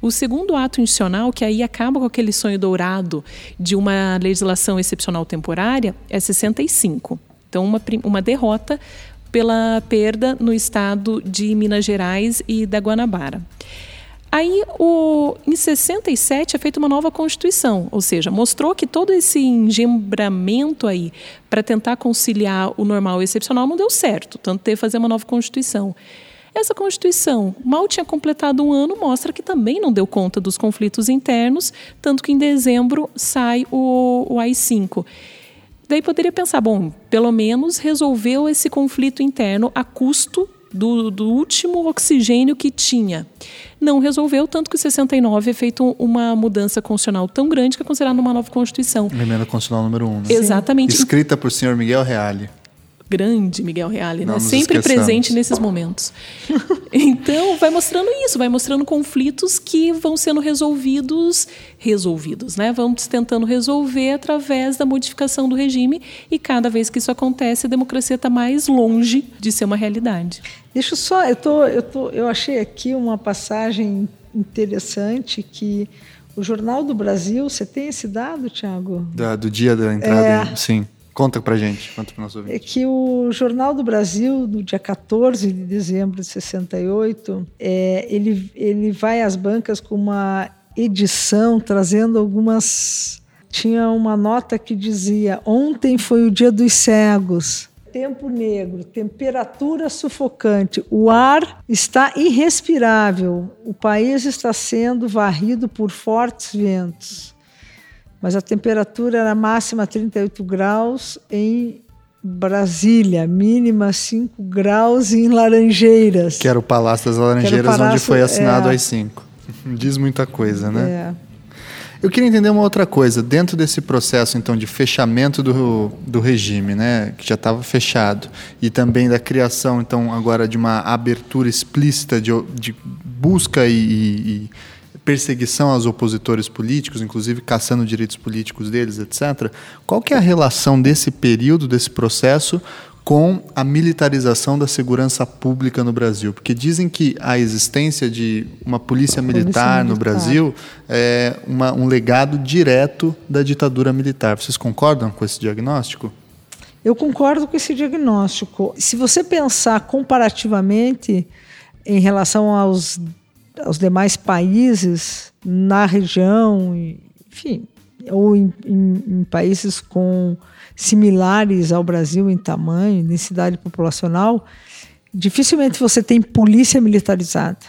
O segundo ato institucional, que aí acaba com aquele sonho dourado de uma legislação excepcional temporária, é 65. Então, uma, uma derrota pela perda no estado de Minas Gerais e da Guanabara. Aí, o, em 67, é feita uma nova Constituição, ou seja, mostrou que todo esse engembramento aí para tentar conciliar o normal e o excepcional não deu certo, tanto ter que fazer uma nova Constituição. Essa Constituição, mal tinha completado um ano, mostra que também não deu conta dos conflitos internos, tanto que em dezembro sai o, o AI-5. Daí poderia pensar, bom, pelo menos resolveu esse conflito interno a custo do, do último oxigênio que tinha. Não resolveu, tanto que o 69 é feito uma mudança constitucional tão grande que é considerada uma nova Constituição. Emenda Constitucional número 1. Um, né? Exatamente. Escrita por senhor Miguel Reale grande Miguel Reale, né? sempre presente nesses momentos. Então, vai mostrando isso, vai mostrando conflitos que vão sendo resolvidos, resolvidos, né? Vamos tentando resolver através da modificação do regime e cada vez que isso acontece, a democracia está mais longe de ser uma realidade. Deixa eu só, eu tô, eu tô, eu achei aqui uma passagem interessante que o Jornal do Brasil, você tem esse dado, Tiago? do dia da entrada, é, sim. Conta pra gente, conta para nosso ouvinte. É que o Jornal do Brasil, no dia 14 de dezembro de 68, é, ele, ele vai às bancas com uma edição trazendo algumas. Tinha uma nota que dizia: Ontem foi o dia dos cegos. tempo negro, temperatura sufocante, o ar está irrespirável, o país está sendo varrido por fortes ventos. Mas a temperatura era máxima 38 graus em Brasília, mínima 5 graus em Laranjeiras. Que era o Palácio das Laranjeiras, Palácio, onde foi assinado é, as 5. Diz muita coisa, né? É. Eu queria entender uma outra coisa. Dentro desse processo, então, de fechamento do, do regime, né, que já estava fechado, e também da criação, então, agora de uma abertura explícita de, de busca e, e perseguição aos opositores políticos, inclusive caçando direitos políticos deles, etc. Qual que é a relação desse período, desse processo, com a militarização da segurança pública no Brasil, porque dizem que a existência de uma polícia militar, polícia militar. no Brasil é uma, um legado direto da ditadura militar. Vocês concordam com esse diagnóstico? Eu concordo com esse diagnóstico. Se você pensar comparativamente em relação aos, aos demais países na região, enfim, ou em, em, em países com similares ao Brasil em tamanho, densidade populacional, dificilmente você tem polícia militarizada.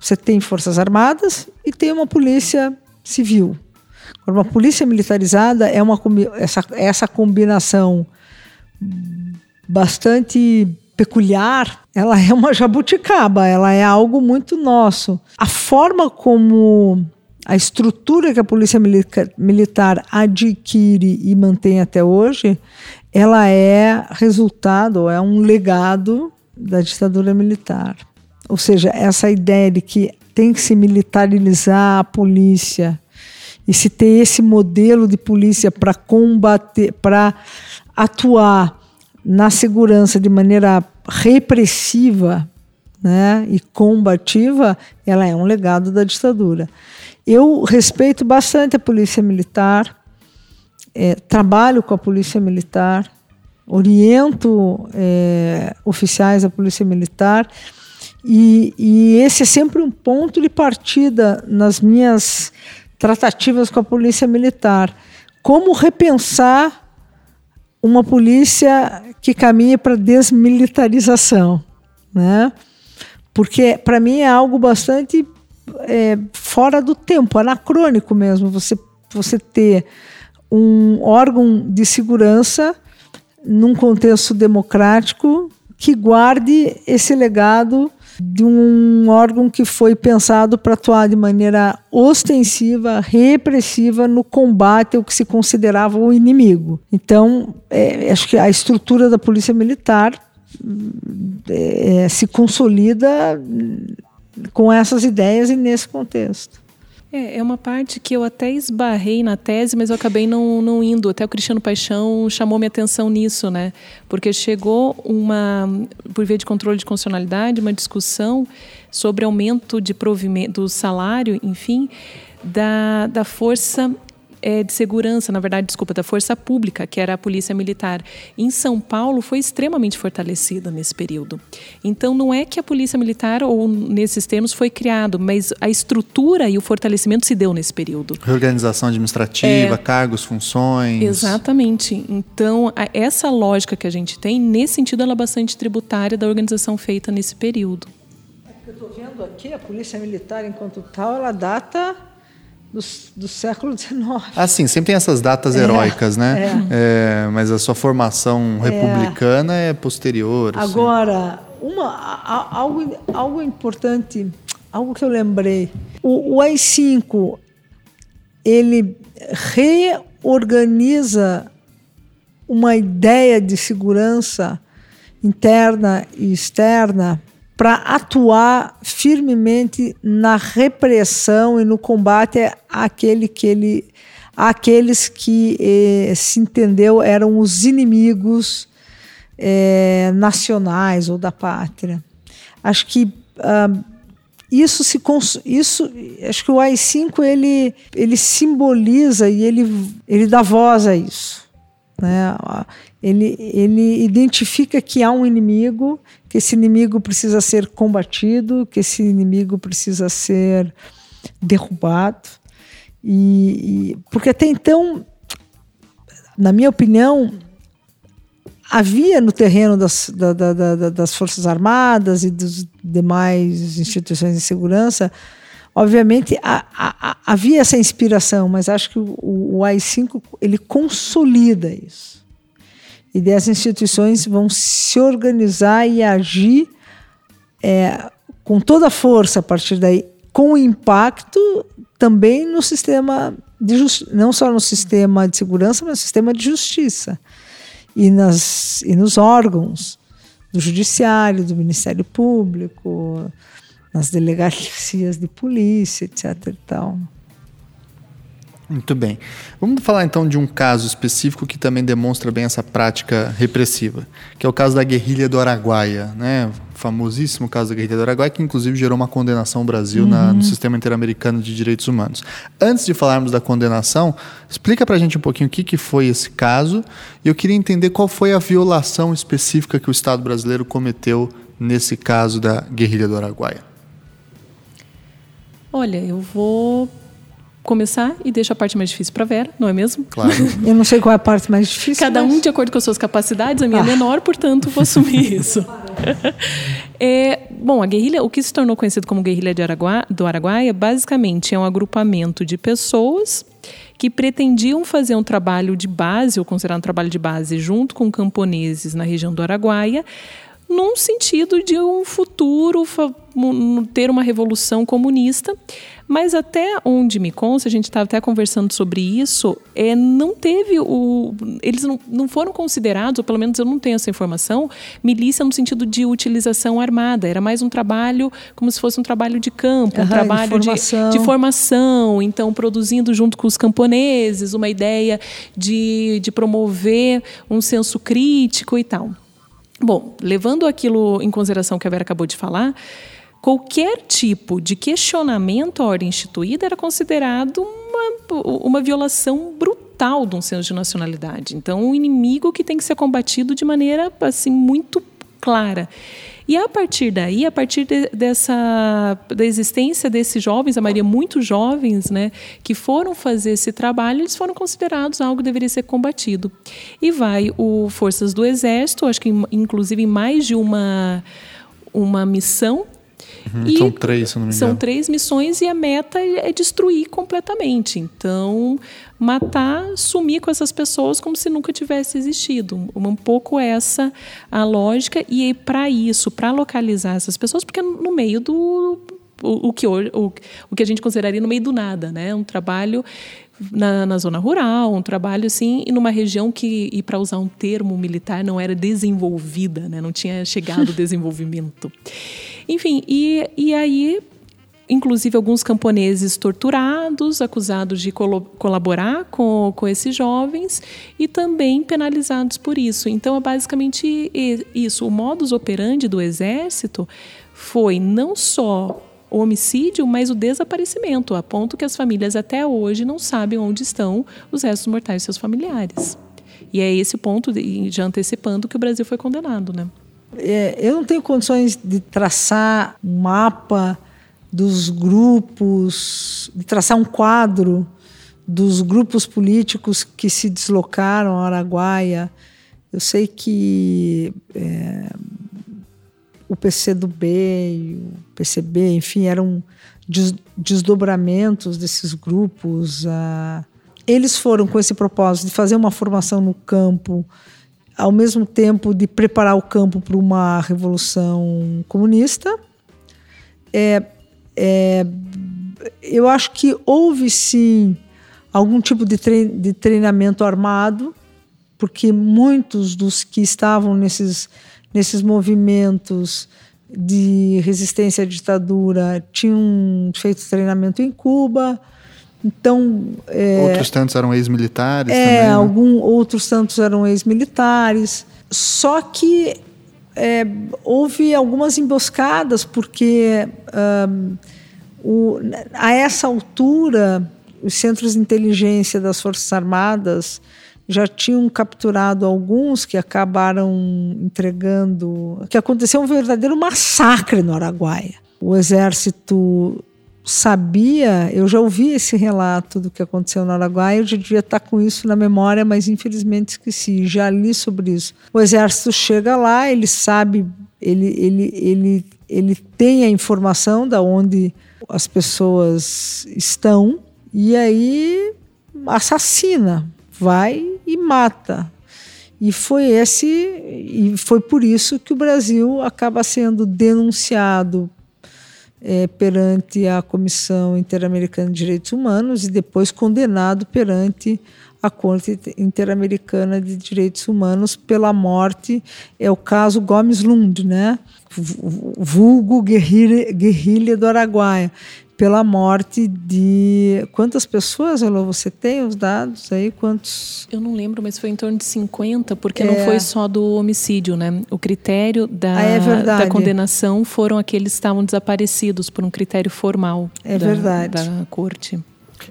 Você tem forças armadas e tem uma polícia civil. Uma polícia militarizada é uma essa, essa combinação bastante peculiar, ela é uma jabuticaba, ela é algo muito nosso. A forma como a estrutura que a polícia militar adquire e mantém até hoje, ela é resultado, é um legado da ditadura militar. Ou seja, essa ideia de que tem que se militarizar a polícia e se ter esse modelo de polícia para combater, para atuar na segurança de maneira repressiva né, e combativa, ela é um legado da ditadura. Eu respeito bastante a polícia militar, é, trabalho com a polícia militar, oriento é, oficiais da polícia militar e, e, esse é sempre um ponto de partida nas minhas tratativas com a polícia militar. Como repensar uma polícia que caminhe para desmilitarização, né? Porque para mim é algo bastante é, fora do tempo, anacrônico mesmo, você, você ter um órgão de segurança num contexto democrático que guarde esse legado de um órgão que foi pensado para atuar de maneira ostensiva, repressiva no combate ao que se considerava o inimigo. Então, é, acho que a estrutura da polícia militar é, se consolida com essas ideias e nesse contexto. É, é uma parte que eu até esbarrei na tese, mas eu acabei não, não indo. Até o Cristiano Paixão chamou minha atenção nisso, né? Porque chegou uma, por via de controle de constitucionalidade, uma discussão sobre aumento de provimento do salário, enfim, da, da força é, de segurança, na verdade, desculpa, da força pública, que era a polícia militar. Em São Paulo foi extremamente fortalecida nesse período. Então não é que a polícia militar ou nesses termos foi criado, mas a estrutura e o fortalecimento se deu nesse período. Reorganização administrativa, é, cargos, funções. Exatamente. Então a, essa lógica que a gente tem, nesse sentido, ela é bastante tributária da organização feita nesse período. É eu estou vendo aqui a polícia militar enquanto tal, ela data do, do século XIX. Ah, sim, sempre tem essas datas é, heróicas, né? É. É, mas a sua formação é. republicana é, posterior. Assim. Agora, uma, algo, algo importante, algo que eu lembrei. O, o AI-5, ele reorganiza uma ideia de segurança interna e externa para atuar firmemente na repressão e no combate àquele que ele, àqueles que eh, se entendeu eram os inimigos eh, nacionais ou da pátria. Acho que ah, isso se isso acho que o AI-5 ele ele simboliza e ele ele dá voz a isso né? Ele, ele identifica que há um inimigo, que esse inimigo precisa ser combatido, que esse inimigo precisa ser derrubado. E, e porque até então, na minha opinião, havia no terreno das, da, da, da, das Forças Armadas e das demais instituições de segurança, obviamente a, a, a, havia essa inspiração, mas acho que o, o AI-5 ele consolida isso. E as instituições vão se organizar e agir é, com toda a força a partir daí, com impacto também no sistema de não só no sistema de segurança, mas no sistema de justiça e, nas, e nos órgãos do judiciário, do Ministério Público, nas delegacias de polícia, etc. E tal. Muito bem. Vamos falar então de um caso específico que também demonstra bem essa prática repressiva, que é o caso da guerrilha do Araguaia, né? O famosíssimo caso da guerrilha do Araguaia, que inclusive gerou uma condenação no Brasil uhum. na, no sistema interamericano de direitos humanos. Antes de falarmos da condenação, explica para a gente um pouquinho o que, que foi esse caso e eu queria entender qual foi a violação específica que o Estado brasileiro cometeu nesse caso da guerrilha do Araguaia. Olha, eu vou começar e deixo a parte mais difícil para Vera, não é mesmo? Claro. Eu não sei qual é a parte mais difícil. Cada mas... um de acordo com as suas capacidades, a minha ah. é menor, portanto, vou assumir isso. é, bom, a guerrilha, o que se tornou conhecido como guerrilha de Araguá, do Araguaia, basicamente é um agrupamento de pessoas que pretendiam fazer um trabalho de base, ou considerar um trabalho de base, junto com camponeses na região do Araguaia, num sentido de um futuro ter uma revolução comunista, mas até onde me consta, a gente estava até conversando sobre isso, é, não teve o. Eles não, não foram considerados, ou pelo menos eu não tenho essa informação, milícia no sentido de utilização armada. Era mais um trabalho como se fosse um trabalho de campo, um trabalho de formação. De, de formação, então produzindo junto com os camponeses uma ideia de, de promover um senso crítico e tal. Bom, levando aquilo em consideração que a Vera acabou de falar, qualquer tipo de questionamento à ordem instituída era considerado uma, uma violação brutal de um senso de nacionalidade. Então, um inimigo que tem que ser combatido de maneira assim muito clara. E a partir daí, a partir de, dessa da existência desses jovens, a maioria muito jovens, né, que foram fazer esse trabalho, eles foram considerados algo que deveria ser combatido. E vai o forças do exército, acho que inclusive mais de uma uma missão Uhum, são três, se não me engano. São três missões e a meta é destruir completamente. Então, matar, sumir com essas pessoas como se nunca tivesse existido. Um pouco essa a lógica. E para isso, para localizar essas pessoas, porque é no meio do. O, o, que, o, o que a gente consideraria no meio do nada, né? Um trabalho na, na, zona rural, um trabalho assim, e numa região que, e para usar um termo militar, não era desenvolvida, né? não tinha chegado o desenvolvimento. Enfim, e, e aí, inclusive, alguns camponeses torturados, acusados de colo colaborar com, com esses jovens e também penalizados por isso. Então, é basicamente isso. O modus operandi do exército foi não só o homicídio, mas o desaparecimento, a ponto que as famílias até hoje não sabem onde estão os restos mortais de seus familiares. E é esse ponto, já antecipando, que o Brasil foi condenado, né? É, eu não tenho condições de traçar um mapa dos grupos, de traçar um quadro dos grupos políticos que se deslocaram ao Araguaia. Eu sei que é, o PCdoB o PCB, enfim, eram desdobramentos desses grupos. Ah, eles foram com esse propósito de fazer uma formação no campo, ao mesmo tempo de preparar o campo para uma revolução comunista. É, é, eu acho que houve sim algum tipo de, de treinamento armado, porque muitos dos que estavam nesses, nesses movimentos de resistência à ditadura tinham feito treinamento em Cuba. Então, é, outros tantos eram ex-militares é, também. Né? Algum, outros tantos eram ex-militares. Só que é, houve algumas emboscadas, porque um, o, a essa altura os centros de inteligência das Forças Armadas já tinham capturado alguns que acabaram entregando. que aconteceu um verdadeiro massacre no Araguaia. O exército sabia, eu já ouvi esse relato do que aconteceu no Araguaia, eu já devia estar com isso na memória, mas infelizmente esqueci, já li sobre isso. O exército chega lá, ele sabe, ele, ele, ele, ele tem a informação da onde as pessoas estão e aí assassina, vai e mata. E foi esse e foi por isso que o Brasil acaba sendo denunciado é, perante a Comissão Interamericana de Direitos Humanos e depois condenado perante a Corte Interamericana de Direitos Humanos pela morte. É o caso Gomes Lund, né? vulgo guerrilha, guerrilha do Araguaia pela morte de quantas pessoas, Elô, você tem os dados aí? Quantos? Eu não lembro, mas foi em torno de 50, porque é. não foi só do homicídio, né? O critério da, ah, é da condenação foram aqueles que estavam desaparecidos por um critério formal é da, verdade. da corte.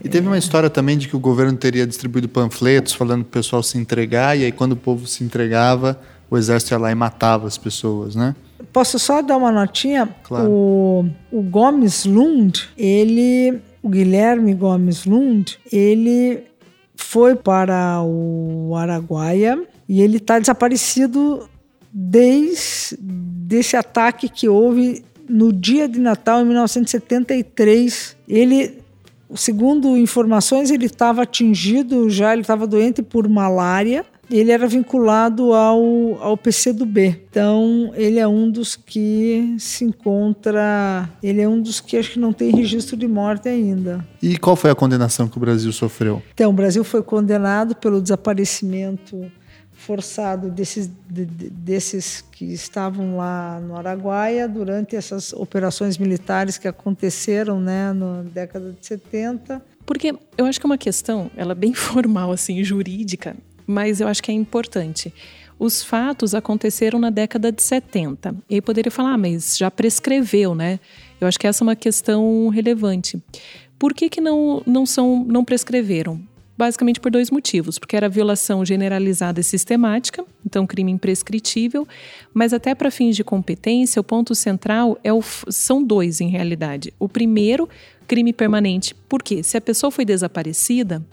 E teve uma história também de que o governo teria distribuído panfletos falando para o pessoal se entregar, e aí quando o povo se entregava, o exército ia lá e matava as pessoas, né? Posso só dar uma notinha? Claro. O, o Gomes Lund, ele, o Guilherme Gomes Lund, ele foi para o Araguaia e ele está desaparecido desde esse ataque que houve no dia de Natal em 1973. Ele, segundo informações, ele estava atingido já, ele estava doente por malária ele era vinculado ao, ao PCdoB. Então, ele é um dos que se encontra. Ele é um dos que acho que não tem registro de morte ainda. E qual foi a condenação que o Brasil sofreu? Então, o Brasil foi condenado pelo desaparecimento forçado desses, de, desses que estavam lá no Araguaia durante essas operações militares que aconteceram né, na década de 70. Porque eu acho que é uma questão, ela é bem formal, assim, jurídica, mas eu acho que é importante. Os fatos aconteceram na década de 70. E aí poderia falar, ah, mas já prescreveu, né? Eu acho que essa é uma questão relevante. Por que, que não, não, são, não prescreveram? Basicamente por dois motivos. Porque era violação generalizada e sistemática, então crime imprescritível, mas até para fins de competência, o ponto central é o, são dois em realidade. O primeiro, crime permanente. Por quê? Se a pessoa foi desaparecida,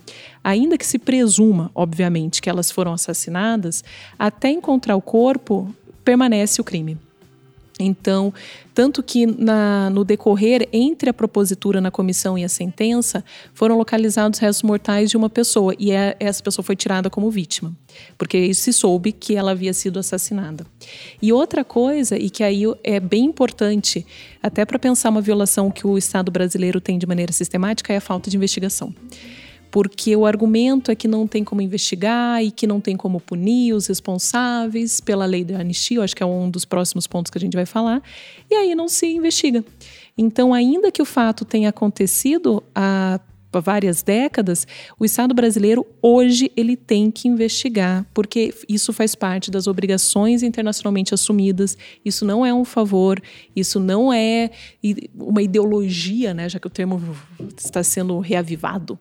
ainda que se presuma, obviamente, que elas foram assassinadas, até encontrar o corpo, permanece o crime. Então, tanto que na, no decorrer entre a propositura na comissão e a sentença, foram localizados restos mortais de uma pessoa e é, essa pessoa foi tirada como vítima, porque se soube que ela havia sido assassinada. E outra coisa, e que aí é bem importante, até para pensar uma violação que o Estado brasileiro tem de maneira sistemática, é a falta de investigação porque o argumento é que não tem como investigar e que não tem como punir os responsáveis pela lei da anistia, eu acho que é um dos próximos pontos que a gente vai falar, e aí não se investiga. Então, ainda que o fato tenha acontecido há várias décadas, o Estado brasileiro hoje ele tem que investigar, porque isso faz parte das obrigações internacionalmente assumidas. Isso não é um favor, isso não é uma ideologia, né, já que o termo está sendo reavivado,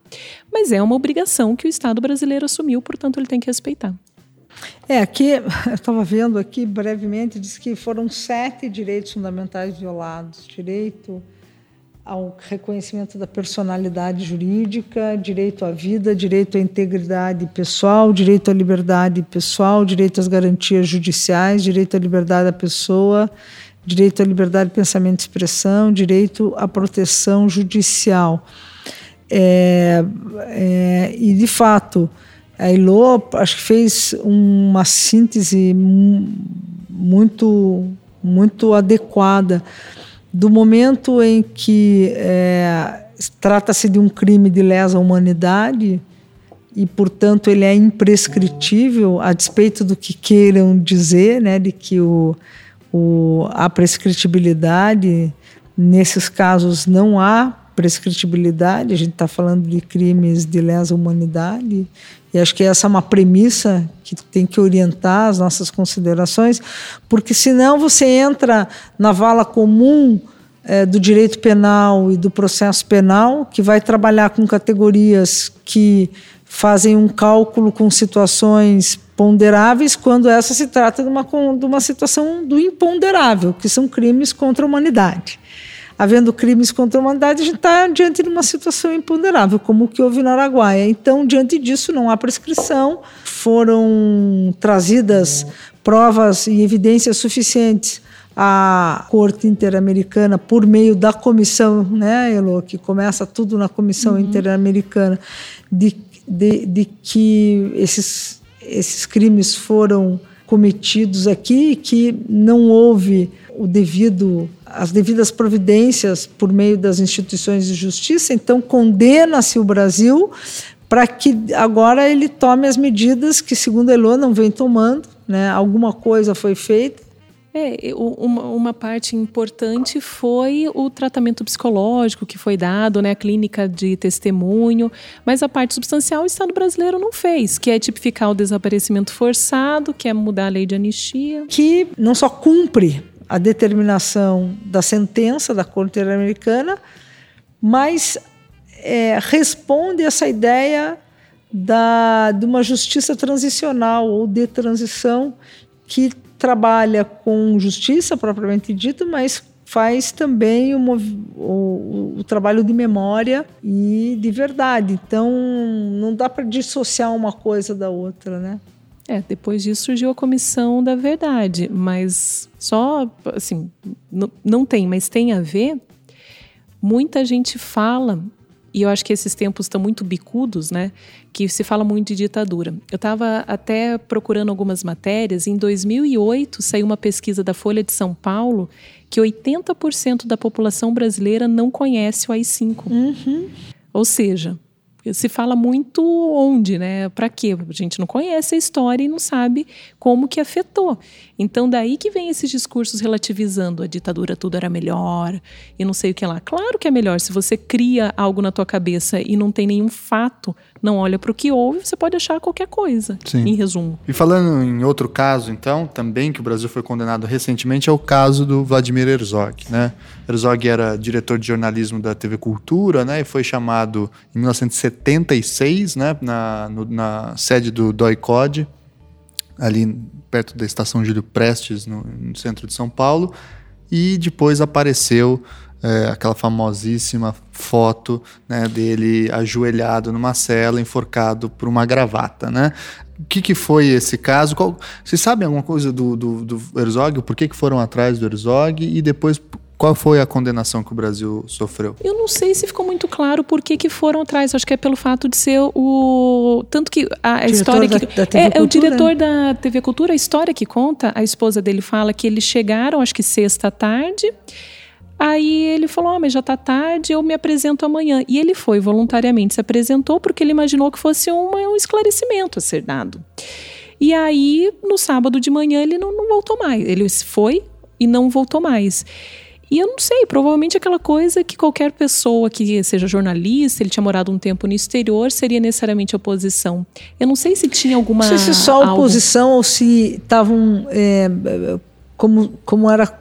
mas é uma obrigação que o Estado brasileiro assumiu, portanto ele tem que respeitar. É, aqui, eu estava vendo aqui brevemente, diz que foram sete direitos fundamentais violados. Direito ao reconhecimento da personalidade jurídica, direito à vida, direito à integridade pessoal, direito à liberdade pessoal, direito às garantias judiciais, direito à liberdade da pessoa, direito à liberdade de pensamento e expressão, direito à proteção judicial. É, é, e, de fato, a ILO acho que fez uma síntese muito, muito adequada do momento em que é, trata-se de um crime de lesa humanidade e, portanto, ele é imprescritível, a despeito do que queiram dizer, né, de que o, o, a prescritibilidade, nesses casos, não há prescritibilidade, a gente está falando de crimes de lesa humanidade, e acho que essa é uma premissa que tem que orientar as nossas considerações, porque senão você entra na vala comum é, do direito penal e do processo penal, que vai trabalhar com categorias que fazem um cálculo com situações ponderáveis, quando essa se trata de uma, de uma situação do imponderável, que são crimes contra a humanidade. Havendo crimes contra a humanidade, a gente está diante de uma situação imponderável, como o que houve na Araguaia. Então, diante disso, não há prescrição, foram trazidas provas e evidências suficientes à Corte Interamericana por meio da comissão, né, Elo, que começa tudo na Comissão uhum. Interamericana, de, de, de que esses, esses crimes foram cometidos aqui, que não houve o devido as devidas providências por meio das instituições de justiça, então condena-se o Brasil para que agora ele tome as medidas que, segundo Elô, não vem tomando, né? alguma coisa foi feita. É, uma, uma, parte importante foi o tratamento psicológico que foi dado, né, a clínica de testemunho, mas a parte substancial o Estado brasileiro não fez, que é tipificar o desaparecimento forçado, que é mudar a lei de anistia. Que não só cumpre a determinação da sentença da Corte Interamericana, mas é, responde essa ideia da, de uma justiça transicional ou de transição que trabalha com justiça propriamente dita, mas faz também o, o, o, trabalho de memória e de verdade. Então, não dá para dissociar uma coisa da outra, né? É, depois disso surgiu a comissão da verdade, mas só assim, não tem, mas tem a ver. Muita gente fala e eu acho que esses tempos estão muito bicudos, né? Que se fala muito de ditadura. Eu estava até procurando algumas matérias. Em 2008 saiu uma pesquisa da Folha de São Paulo que 80% da população brasileira não conhece o AI-5. Uhum. Ou seja, se fala muito onde, né? Para quê? A gente não conhece a história e não sabe como que afetou. Então daí que vem esses discursos relativizando a ditadura tudo era melhor e não sei o que lá. Claro que é melhor se você cria algo na tua cabeça e não tem nenhum fato não olha para o que houve, você pode achar qualquer coisa, Sim. em resumo. E falando em outro caso, então, também que o Brasil foi condenado recentemente, é o caso do Vladimir Herzog. Né? Herzog era diretor de jornalismo da TV Cultura né? e foi chamado em 1976 né? na, no, na sede do DOI-CODE, ali perto da estação Júlio Prestes, no, no centro de São Paulo, e depois apareceu é, aquela famosíssima foto né, dele ajoelhado numa cela, enforcado por uma gravata. Né? O que, que foi esse caso? Qual, vocês sabem alguma coisa do, do, do Herzog? Por que, que foram atrás do Herzog? E depois, qual foi a condenação que o Brasil sofreu? Eu não sei se ficou muito claro por que, que foram atrás. Acho que é pelo fato de ser o. Tanto que a, a história da, que. Da TV é, é, o diretor da TV Cultura, a história que conta, a esposa dele fala que eles chegaram, acho que sexta tarde. Aí ele falou: oh, mas já está tarde, eu me apresento amanhã. E ele foi voluntariamente, se apresentou porque ele imaginou que fosse uma, um esclarecimento a ser dado. E aí, no sábado de manhã, ele não, não voltou mais. Ele foi e não voltou mais. E eu não sei, provavelmente aquela coisa que qualquer pessoa que seja jornalista, ele tinha morado um tempo no exterior, seria necessariamente oposição. Eu não sei se tinha alguma. Não sei se só oposição algo... ou se estavam. É, como, como era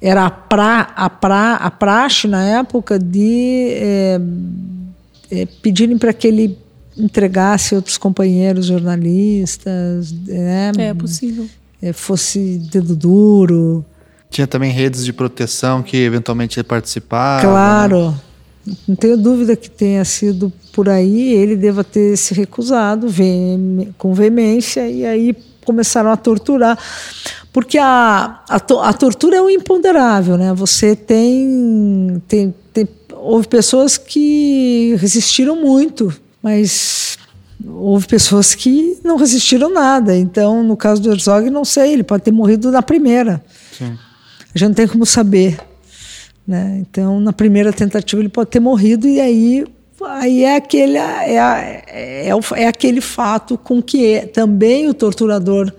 era a, pra, a, pra, a praxe na época de é, é, pedirem para que ele entregasse outros companheiros jornalistas. Né? É possível. É, fosse dedo duro. Tinha também redes de proteção que eventualmente ele participava. Claro. Né? Não tenho dúvida que tenha sido por aí. Ele deva ter se recusado com veemência e aí começaram a torturar porque a, a, a, tortura é o imponderável, né? Você tem, tem, tem, houve pessoas que resistiram muito, mas houve pessoas que não resistiram nada. Então, no caso do Herzog, não sei, ele pode ter morrido na primeira. Sim. A gente não tem como saber, né? Então, na primeira tentativa ele pode ter morrido e aí aí é aquele é, é, é, é aquele fato com que também o torturador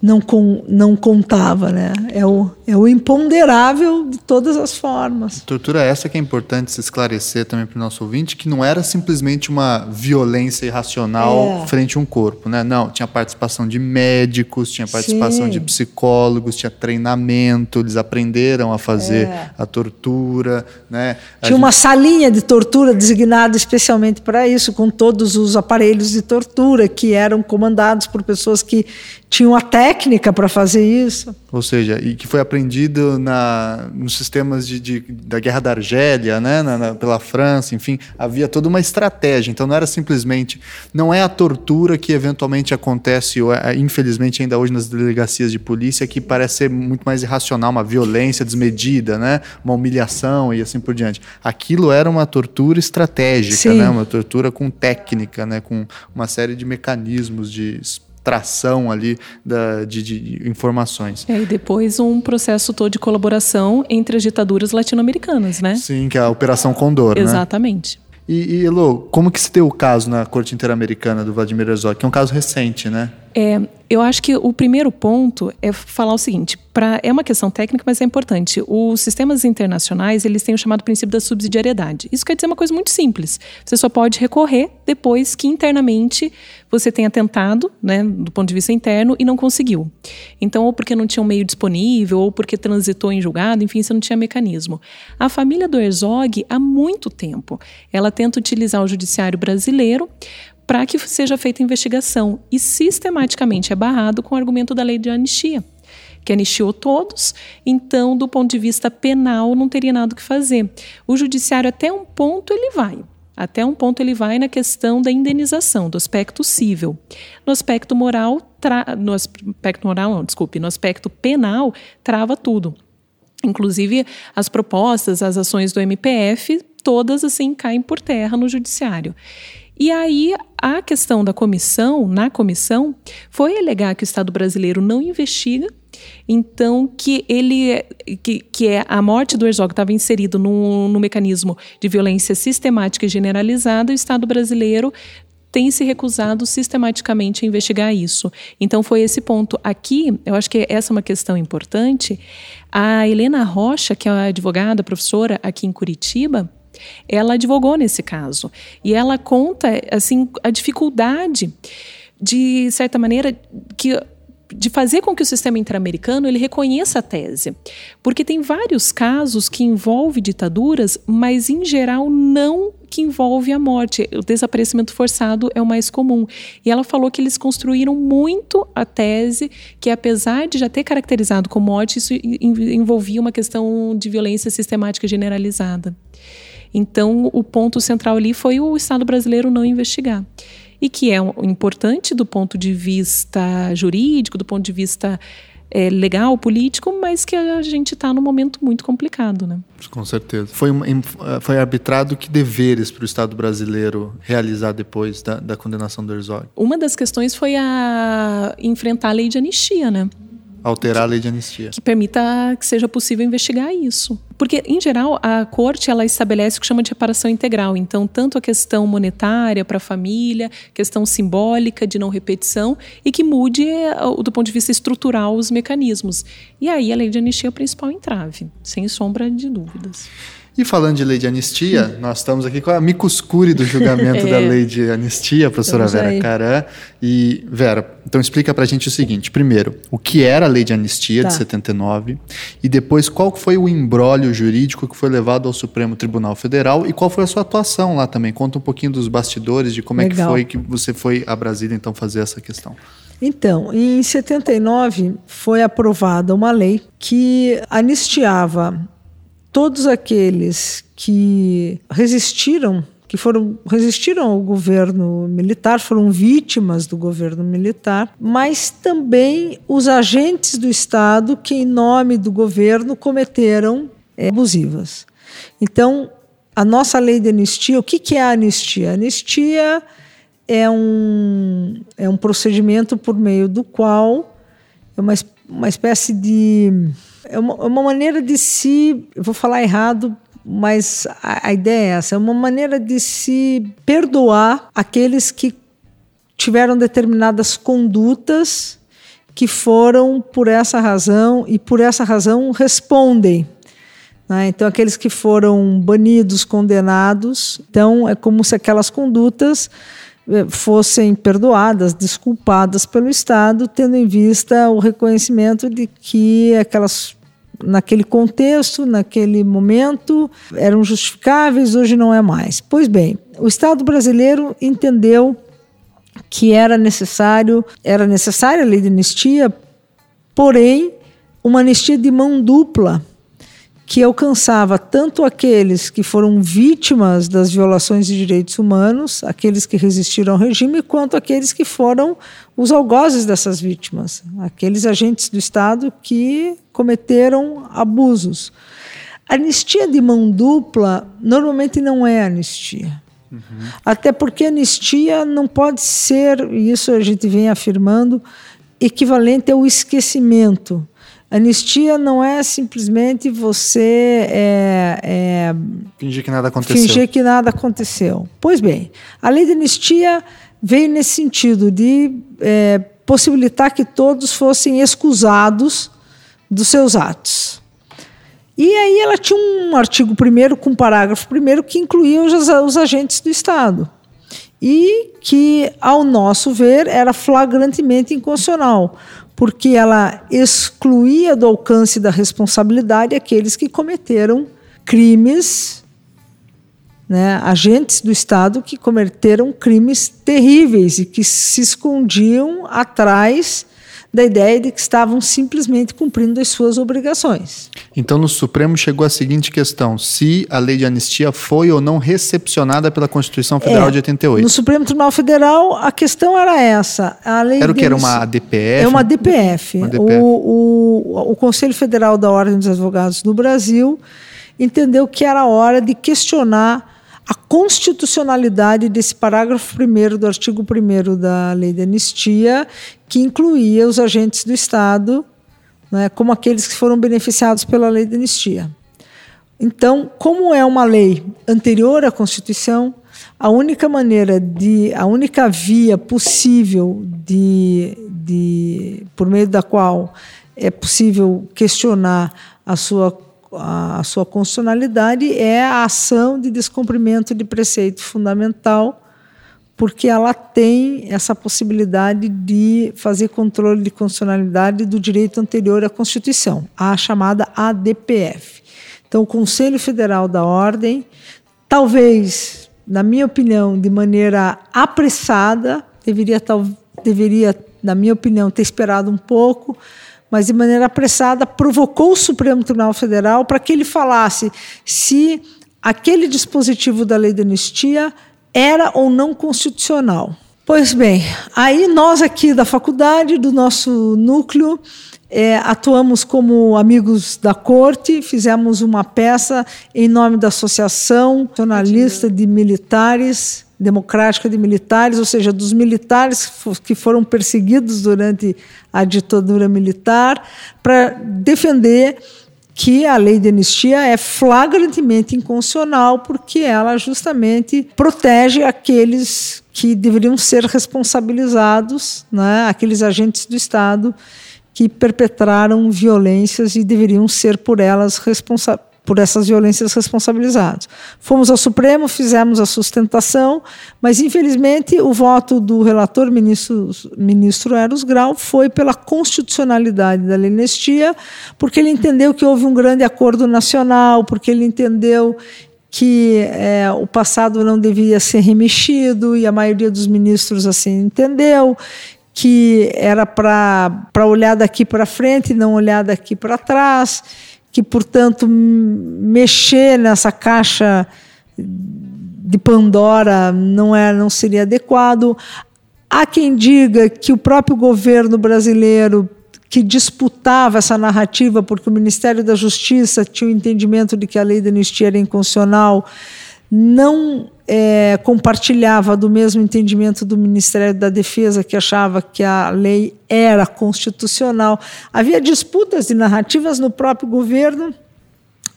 não, com, não contava, né? É o, é o imponderável de todas as formas. Tortura essa que é importante se esclarecer também para o nosso ouvinte, que não era simplesmente uma violência irracional é. frente a um corpo, né? Não, tinha participação de médicos, tinha participação Sim. de psicólogos, tinha treinamento, eles aprenderam a fazer é. a tortura, né? A tinha gente... uma salinha de tortura designada especialmente para isso, com todos os aparelhos de tortura que eram comandados por pessoas que tinham a técnica para fazer isso. Ou seja, e que foi aprendido na, nos sistemas de, de da Guerra da Argélia, né, na, na, pela França, enfim, havia toda uma estratégia. Então não era simplesmente, não é a tortura que eventualmente acontece, ou é, infelizmente ainda hoje nas delegacias de polícia, que parece ser muito mais irracional, uma violência desmedida, né, uma humilhação e assim por diante. Aquilo era uma tortura estratégica, né, uma tortura com técnica, né, com uma série de mecanismos de tração ali da, de, de informações. É, e depois um processo todo de colaboração entre as ditaduras latino-americanas, né? Sim, que é a Operação Condor, né? Exatamente. Né? E, e Elô, como que se deu o caso na Corte Interamericana do Vladimir Herzog? Que é um caso recente, né? É, eu acho que o primeiro ponto é falar o seguinte: pra, é uma questão técnica, mas é importante. Os sistemas internacionais eles têm o chamado princípio da subsidiariedade. Isso quer dizer uma coisa muito simples. Você só pode recorrer depois que internamente você tenha tentado, né, do ponto de vista interno, e não conseguiu. Então, ou porque não tinha um meio disponível, ou porque transitou em julgado, enfim, você não tinha mecanismo. A família do Herzog, há muito tempo, ela tenta utilizar o judiciário brasileiro para que seja feita investigação e sistematicamente é barrado com o argumento da lei de anistia, que anistiou todos, então, do ponto de vista penal, não teria nada o que fazer. O judiciário, até um ponto, ele vai. Até um ponto ele vai na questão da indenização, do aspecto civil. No aspecto moral, tra... no aspecto moral, não, desculpe, no aspecto penal, trava tudo. Inclusive, as propostas, as ações do MPF, todas assim caem por terra no judiciário. E aí a questão da comissão, na comissão, foi alegar que o Estado brasileiro não investiga, então que ele que, que é a morte do Herzog estava inserido no, no mecanismo de violência sistemática e generalizada, o Estado brasileiro tem se recusado sistematicamente a investigar isso. Então foi esse ponto. Aqui, eu acho que essa é uma questão importante. A Helena Rocha, que é a advogada, professora aqui em Curitiba, ela advogou nesse caso e ela conta assim a dificuldade de certa maneira que de fazer com que o sistema interamericano ele reconheça a tese, porque tem vários casos que envolvem ditaduras, mas em geral não que envolve a morte. O desaparecimento forçado é o mais comum. E ela falou que eles construíram muito a tese que, apesar de já ter caracterizado como morte, isso envolvia uma questão de violência sistemática generalizada. Então, o ponto central ali foi o Estado brasileiro não investigar. E que é importante do ponto de vista jurídico, do ponto de vista é, legal, político, mas que a gente está num momento muito complicado, né? Com certeza. Foi, foi arbitrado que deveres para o Estado brasileiro realizar depois da, da condenação do Herzog? Uma das questões foi a enfrentar a lei de anistia, né? Alterar a lei de anistia. Que permita que seja possível investigar isso. Porque, em geral, a corte ela estabelece o que chama de reparação integral. Então, tanto a questão monetária para a família, questão simbólica de não repetição, e que mude, eh, do ponto de vista estrutural, os mecanismos. E aí a lei de anistia é o principal entrave, sem sombra de dúvidas. E falando de lei de anistia, nós estamos aqui com a micuscure do julgamento é. da lei de anistia, professora estamos Vera aí. Caran. E, Vera, então explica para a gente o seguinte: primeiro, o que era a lei de anistia tá. de 79, e depois qual foi o embrólio jurídico que foi levado ao Supremo Tribunal Federal e qual foi a sua atuação lá também. Conta um pouquinho dos bastidores, de como Legal. é que foi que você foi a Brasília então fazer essa questão. Então, em 79 foi aprovada uma lei que anistiava todos aqueles que resistiram, que foram resistiram ao governo militar, foram vítimas do governo militar, mas também os agentes do Estado que, em nome do governo, cometeram é, abusivas. Então, a nossa lei de anistia, o que, que é a anistia? A anistia é um, é um procedimento por meio do qual é uma, uma espécie de é uma, é uma maneira de se. Vou falar errado, mas a, a ideia é essa: é uma maneira de se perdoar aqueles que tiveram determinadas condutas que foram por essa razão e por essa razão respondem. Né? Então, aqueles que foram banidos, condenados, então é como se aquelas condutas eh, fossem perdoadas, desculpadas pelo Estado, tendo em vista o reconhecimento de que aquelas naquele contexto, naquele momento, eram justificáveis, hoje não é mais. Pois bem, o Estado brasileiro entendeu que era necessário, era necessária a lei de anistia, porém uma anistia de mão dupla que alcançava tanto aqueles que foram vítimas das violações de direitos humanos, aqueles que resistiram ao regime, quanto aqueles que foram os algozes dessas vítimas, aqueles agentes do Estado que cometeram abusos. Anistia de mão dupla normalmente não é anistia. Uhum. Até porque anistia não pode ser, e isso a gente vem afirmando, equivalente ao esquecimento. Anistia não é simplesmente você é, é, fingir que nada aconteceu. Fingir que nada aconteceu. Pois bem, a lei de anistia veio nesse sentido de é, possibilitar que todos fossem excusados dos seus atos. E aí ela tinha um artigo primeiro com um parágrafo primeiro que incluía os, os agentes do Estado e que, ao nosso ver, era flagrantemente inconstitucional, porque ela excluía do alcance da responsabilidade aqueles que cometeram crimes, né, agentes do Estado que cometeram crimes terríveis e que se escondiam atrás da ideia de que estavam simplesmente cumprindo as suas obrigações. Então, no Supremo chegou a seguinte questão: se a lei de anistia foi ou não recepcionada pela Constituição Federal é, de 88. No Supremo Tribunal Federal, a questão era essa. A lei era o que? Era uma ADPF? É uma DPF. Uma DPF. O, o, o Conselho Federal da Ordem dos Advogados do Brasil entendeu que era hora de questionar a constitucionalidade desse parágrafo 1 do artigo 1 da Lei de Anistia, que incluía os agentes do Estado né, como aqueles que foram beneficiados pela Lei de Anistia. Então, como é uma lei anterior à Constituição, a única maneira de, a única via possível de, de por meio da qual é possível questionar a sua a sua constitucionalidade é a ação de descumprimento de preceito fundamental, porque ela tem essa possibilidade de fazer controle de constitucionalidade do direito anterior à Constituição, a chamada ADPF. Então, o Conselho Federal da Ordem, talvez, na minha opinião, de maneira apressada, deveria, deveria na minha opinião, ter esperado um pouco, mas de maneira apressada provocou o Supremo Tribunal Federal para que ele falasse se aquele dispositivo da lei de anistia era ou não constitucional. Pois bem, aí nós aqui da faculdade, do nosso núcleo, é, atuamos como amigos da corte, fizemos uma peça em nome da Associação Nacionalista de Militares democrática de militares, ou seja, dos militares que foram perseguidos durante a ditadura militar, para defender que a lei de anistia é flagrantemente inconstitucional porque ela justamente protege aqueles que deveriam ser responsabilizados, né, aqueles agentes do Estado que perpetraram violências e deveriam ser por elas responsáveis por essas violências responsabilizados. Fomos ao Supremo, fizemos a sustentação, mas infelizmente o voto do relator ministro, ministro Eros Grau foi pela constitucionalidade da lei porque ele entendeu que houve um grande acordo nacional, porque ele entendeu que é, o passado não devia ser remexido e a maioria dos ministros assim entendeu que era para olhar daqui para frente não olhar daqui para trás que, portanto, mexer nessa caixa de Pandora não, é, não seria adequado. Há quem diga que o próprio governo brasileiro que disputava essa narrativa porque o Ministério da Justiça tinha o entendimento de que a lei da anistia era inconstitucional, não é, compartilhava do mesmo entendimento do Ministério da Defesa, que achava que a lei era constitucional. Havia disputas de narrativas no próprio governo,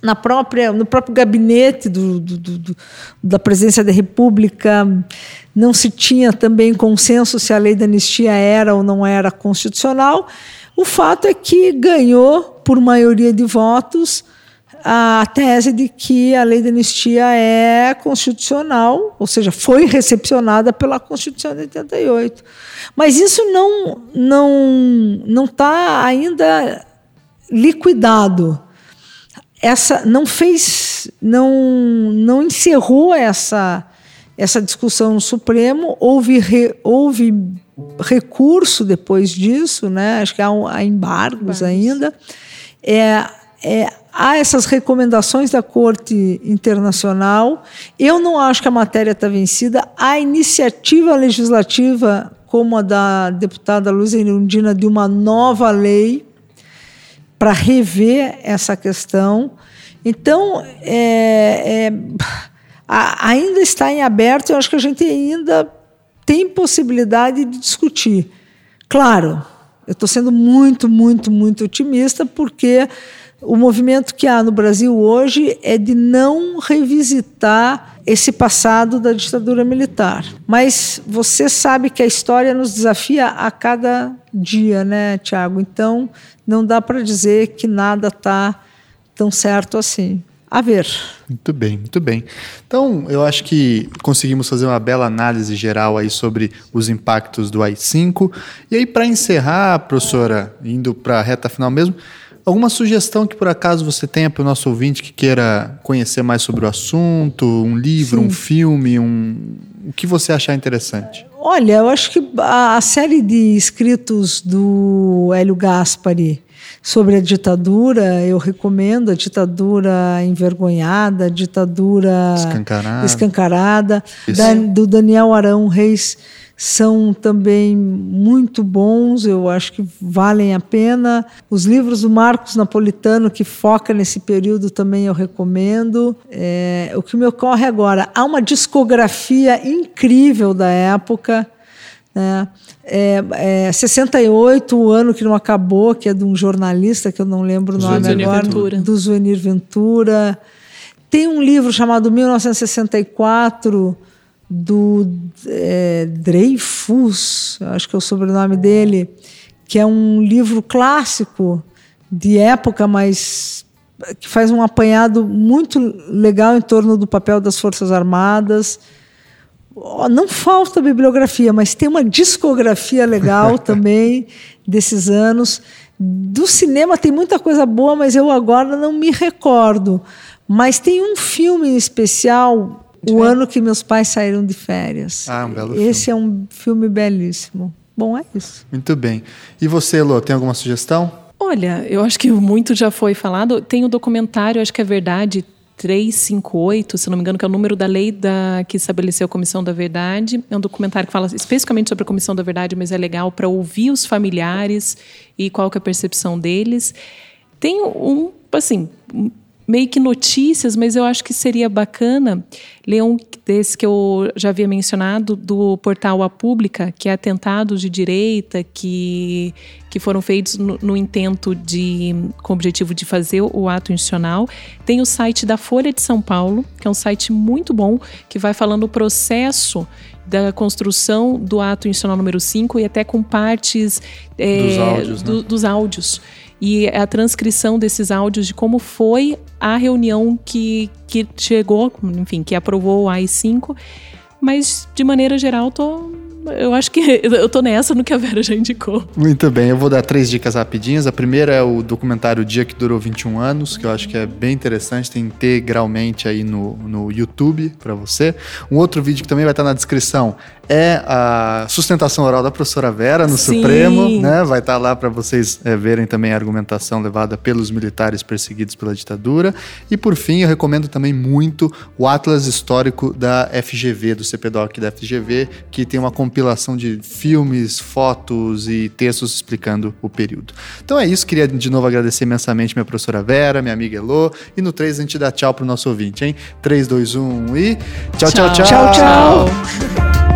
na própria, no próprio gabinete do, do, do, da presidência da República. Não se tinha também consenso se a lei da anistia era ou não era constitucional. O fato é que ganhou, por maioria de votos, a tese de que a lei de anistia é constitucional, ou seja, foi recepcionada pela Constituição de 88. Mas isso não não não está ainda liquidado. Essa não fez não não encerrou essa essa discussão no Supremo, houve, re, houve recurso depois disso, né? acho que há, há embargos ainda. É, é, há essas recomendações da Corte Internacional. Eu não acho que a matéria está vencida. A iniciativa legislativa, como a da deputada Luiz Erundina, de uma nova lei para rever essa questão. Então, é, é, ainda está em aberto. Eu acho que a gente ainda tem possibilidade de discutir. Claro, eu estou sendo muito, muito, muito otimista, porque o movimento que há no Brasil hoje é de não revisitar esse passado da ditadura militar. Mas você sabe que a história nos desafia a cada dia, né, Tiago? Então, não dá para dizer que nada está tão certo assim. A ver. Muito bem, muito bem. Então, eu acho que conseguimos fazer uma bela análise geral aí sobre os impactos do AI-5. E aí, para encerrar, professora, indo para a reta final mesmo, Alguma sugestão que por acaso você tenha para o nosso ouvinte que queira conhecer mais sobre o assunto, um livro, Sim. um filme, um... o que você achar interessante? Olha, eu acho que a série de escritos do Hélio Gaspari sobre a ditadura, eu recomendo. A ditadura envergonhada, a ditadura escancarada, escancarada. Da, do Daniel Arão Reis são também muito bons, eu acho que valem a pena. Os livros do Marcos Napolitano, que foca nesse período, também eu recomendo. É, o que me ocorre agora, há uma discografia incrível da época. Né? É, é, 68, o ano que não acabou, que é de um jornalista que eu não lembro o nome Zuenir agora, Ventura. do Zuenir Ventura. Tem um livro chamado 1964 do é, Dreyfus, acho que é o sobrenome dele, que é um livro clássico de época, mas que faz um apanhado muito legal em torno do papel das Forças Armadas. Não falta bibliografia, mas tem uma discografia legal também desses anos. Do cinema tem muita coisa boa, mas eu agora não me recordo. Mas tem um filme em especial o ano que meus pais saíram de férias. Ah, um belo Esse filme. é um filme belíssimo. Bom, é isso. Muito bem. E você, Elô, tem alguma sugestão? Olha, eu acho que muito já foi falado. Tem o documentário, acho que é verdade, 358, se não me engano, que é o número da lei da, que estabeleceu a Comissão da Verdade. É um documentário que fala especificamente sobre a Comissão da Verdade, mas é legal para ouvir os familiares e qual que é a percepção deles. Tem um, assim, meio que notícias, mas eu acho que seria bacana ler um desse que eu já havia mencionado, do portal A Pública, que é atentados de direita que, que foram feitos no, no intento de, com o objetivo de fazer o ato institucional. Tem o site da Folha de São Paulo, que é um site muito bom, que vai falando o processo da construção do ato institucional número 5 e até com partes é, dos áudios. Do, né? dos áudios e a transcrição desses áudios de como foi a reunião que, que chegou, enfim, que aprovou o AI-5. Mas, de maneira geral, tô eu acho que eu tô nessa no que a Vera já indicou. Muito bem, eu vou dar três dicas rapidinhas. A primeira é o documentário Dia que Durou 21 Anos, que eu acho que é bem interessante, tem integralmente aí no, no YouTube para você. Um outro vídeo que também vai estar na descrição é a sustentação oral da professora Vera no Sim. Supremo, né? Vai estar lá para vocês é, verem também a argumentação levada pelos militares perseguidos pela ditadura. E por fim, eu recomendo também muito o Atlas Histórico da FGV, do CPDOC da FGV, que tem uma compilação de filmes, fotos e textos explicando o período. Então é isso, queria de novo agradecer imensamente minha professora Vera, minha amiga Elô, e no 3 a gente dá tchau pro nosso ouvinte, hein? 3, 2, 1 e tchau, tchau, tchau. Tchau, tchau. tchau.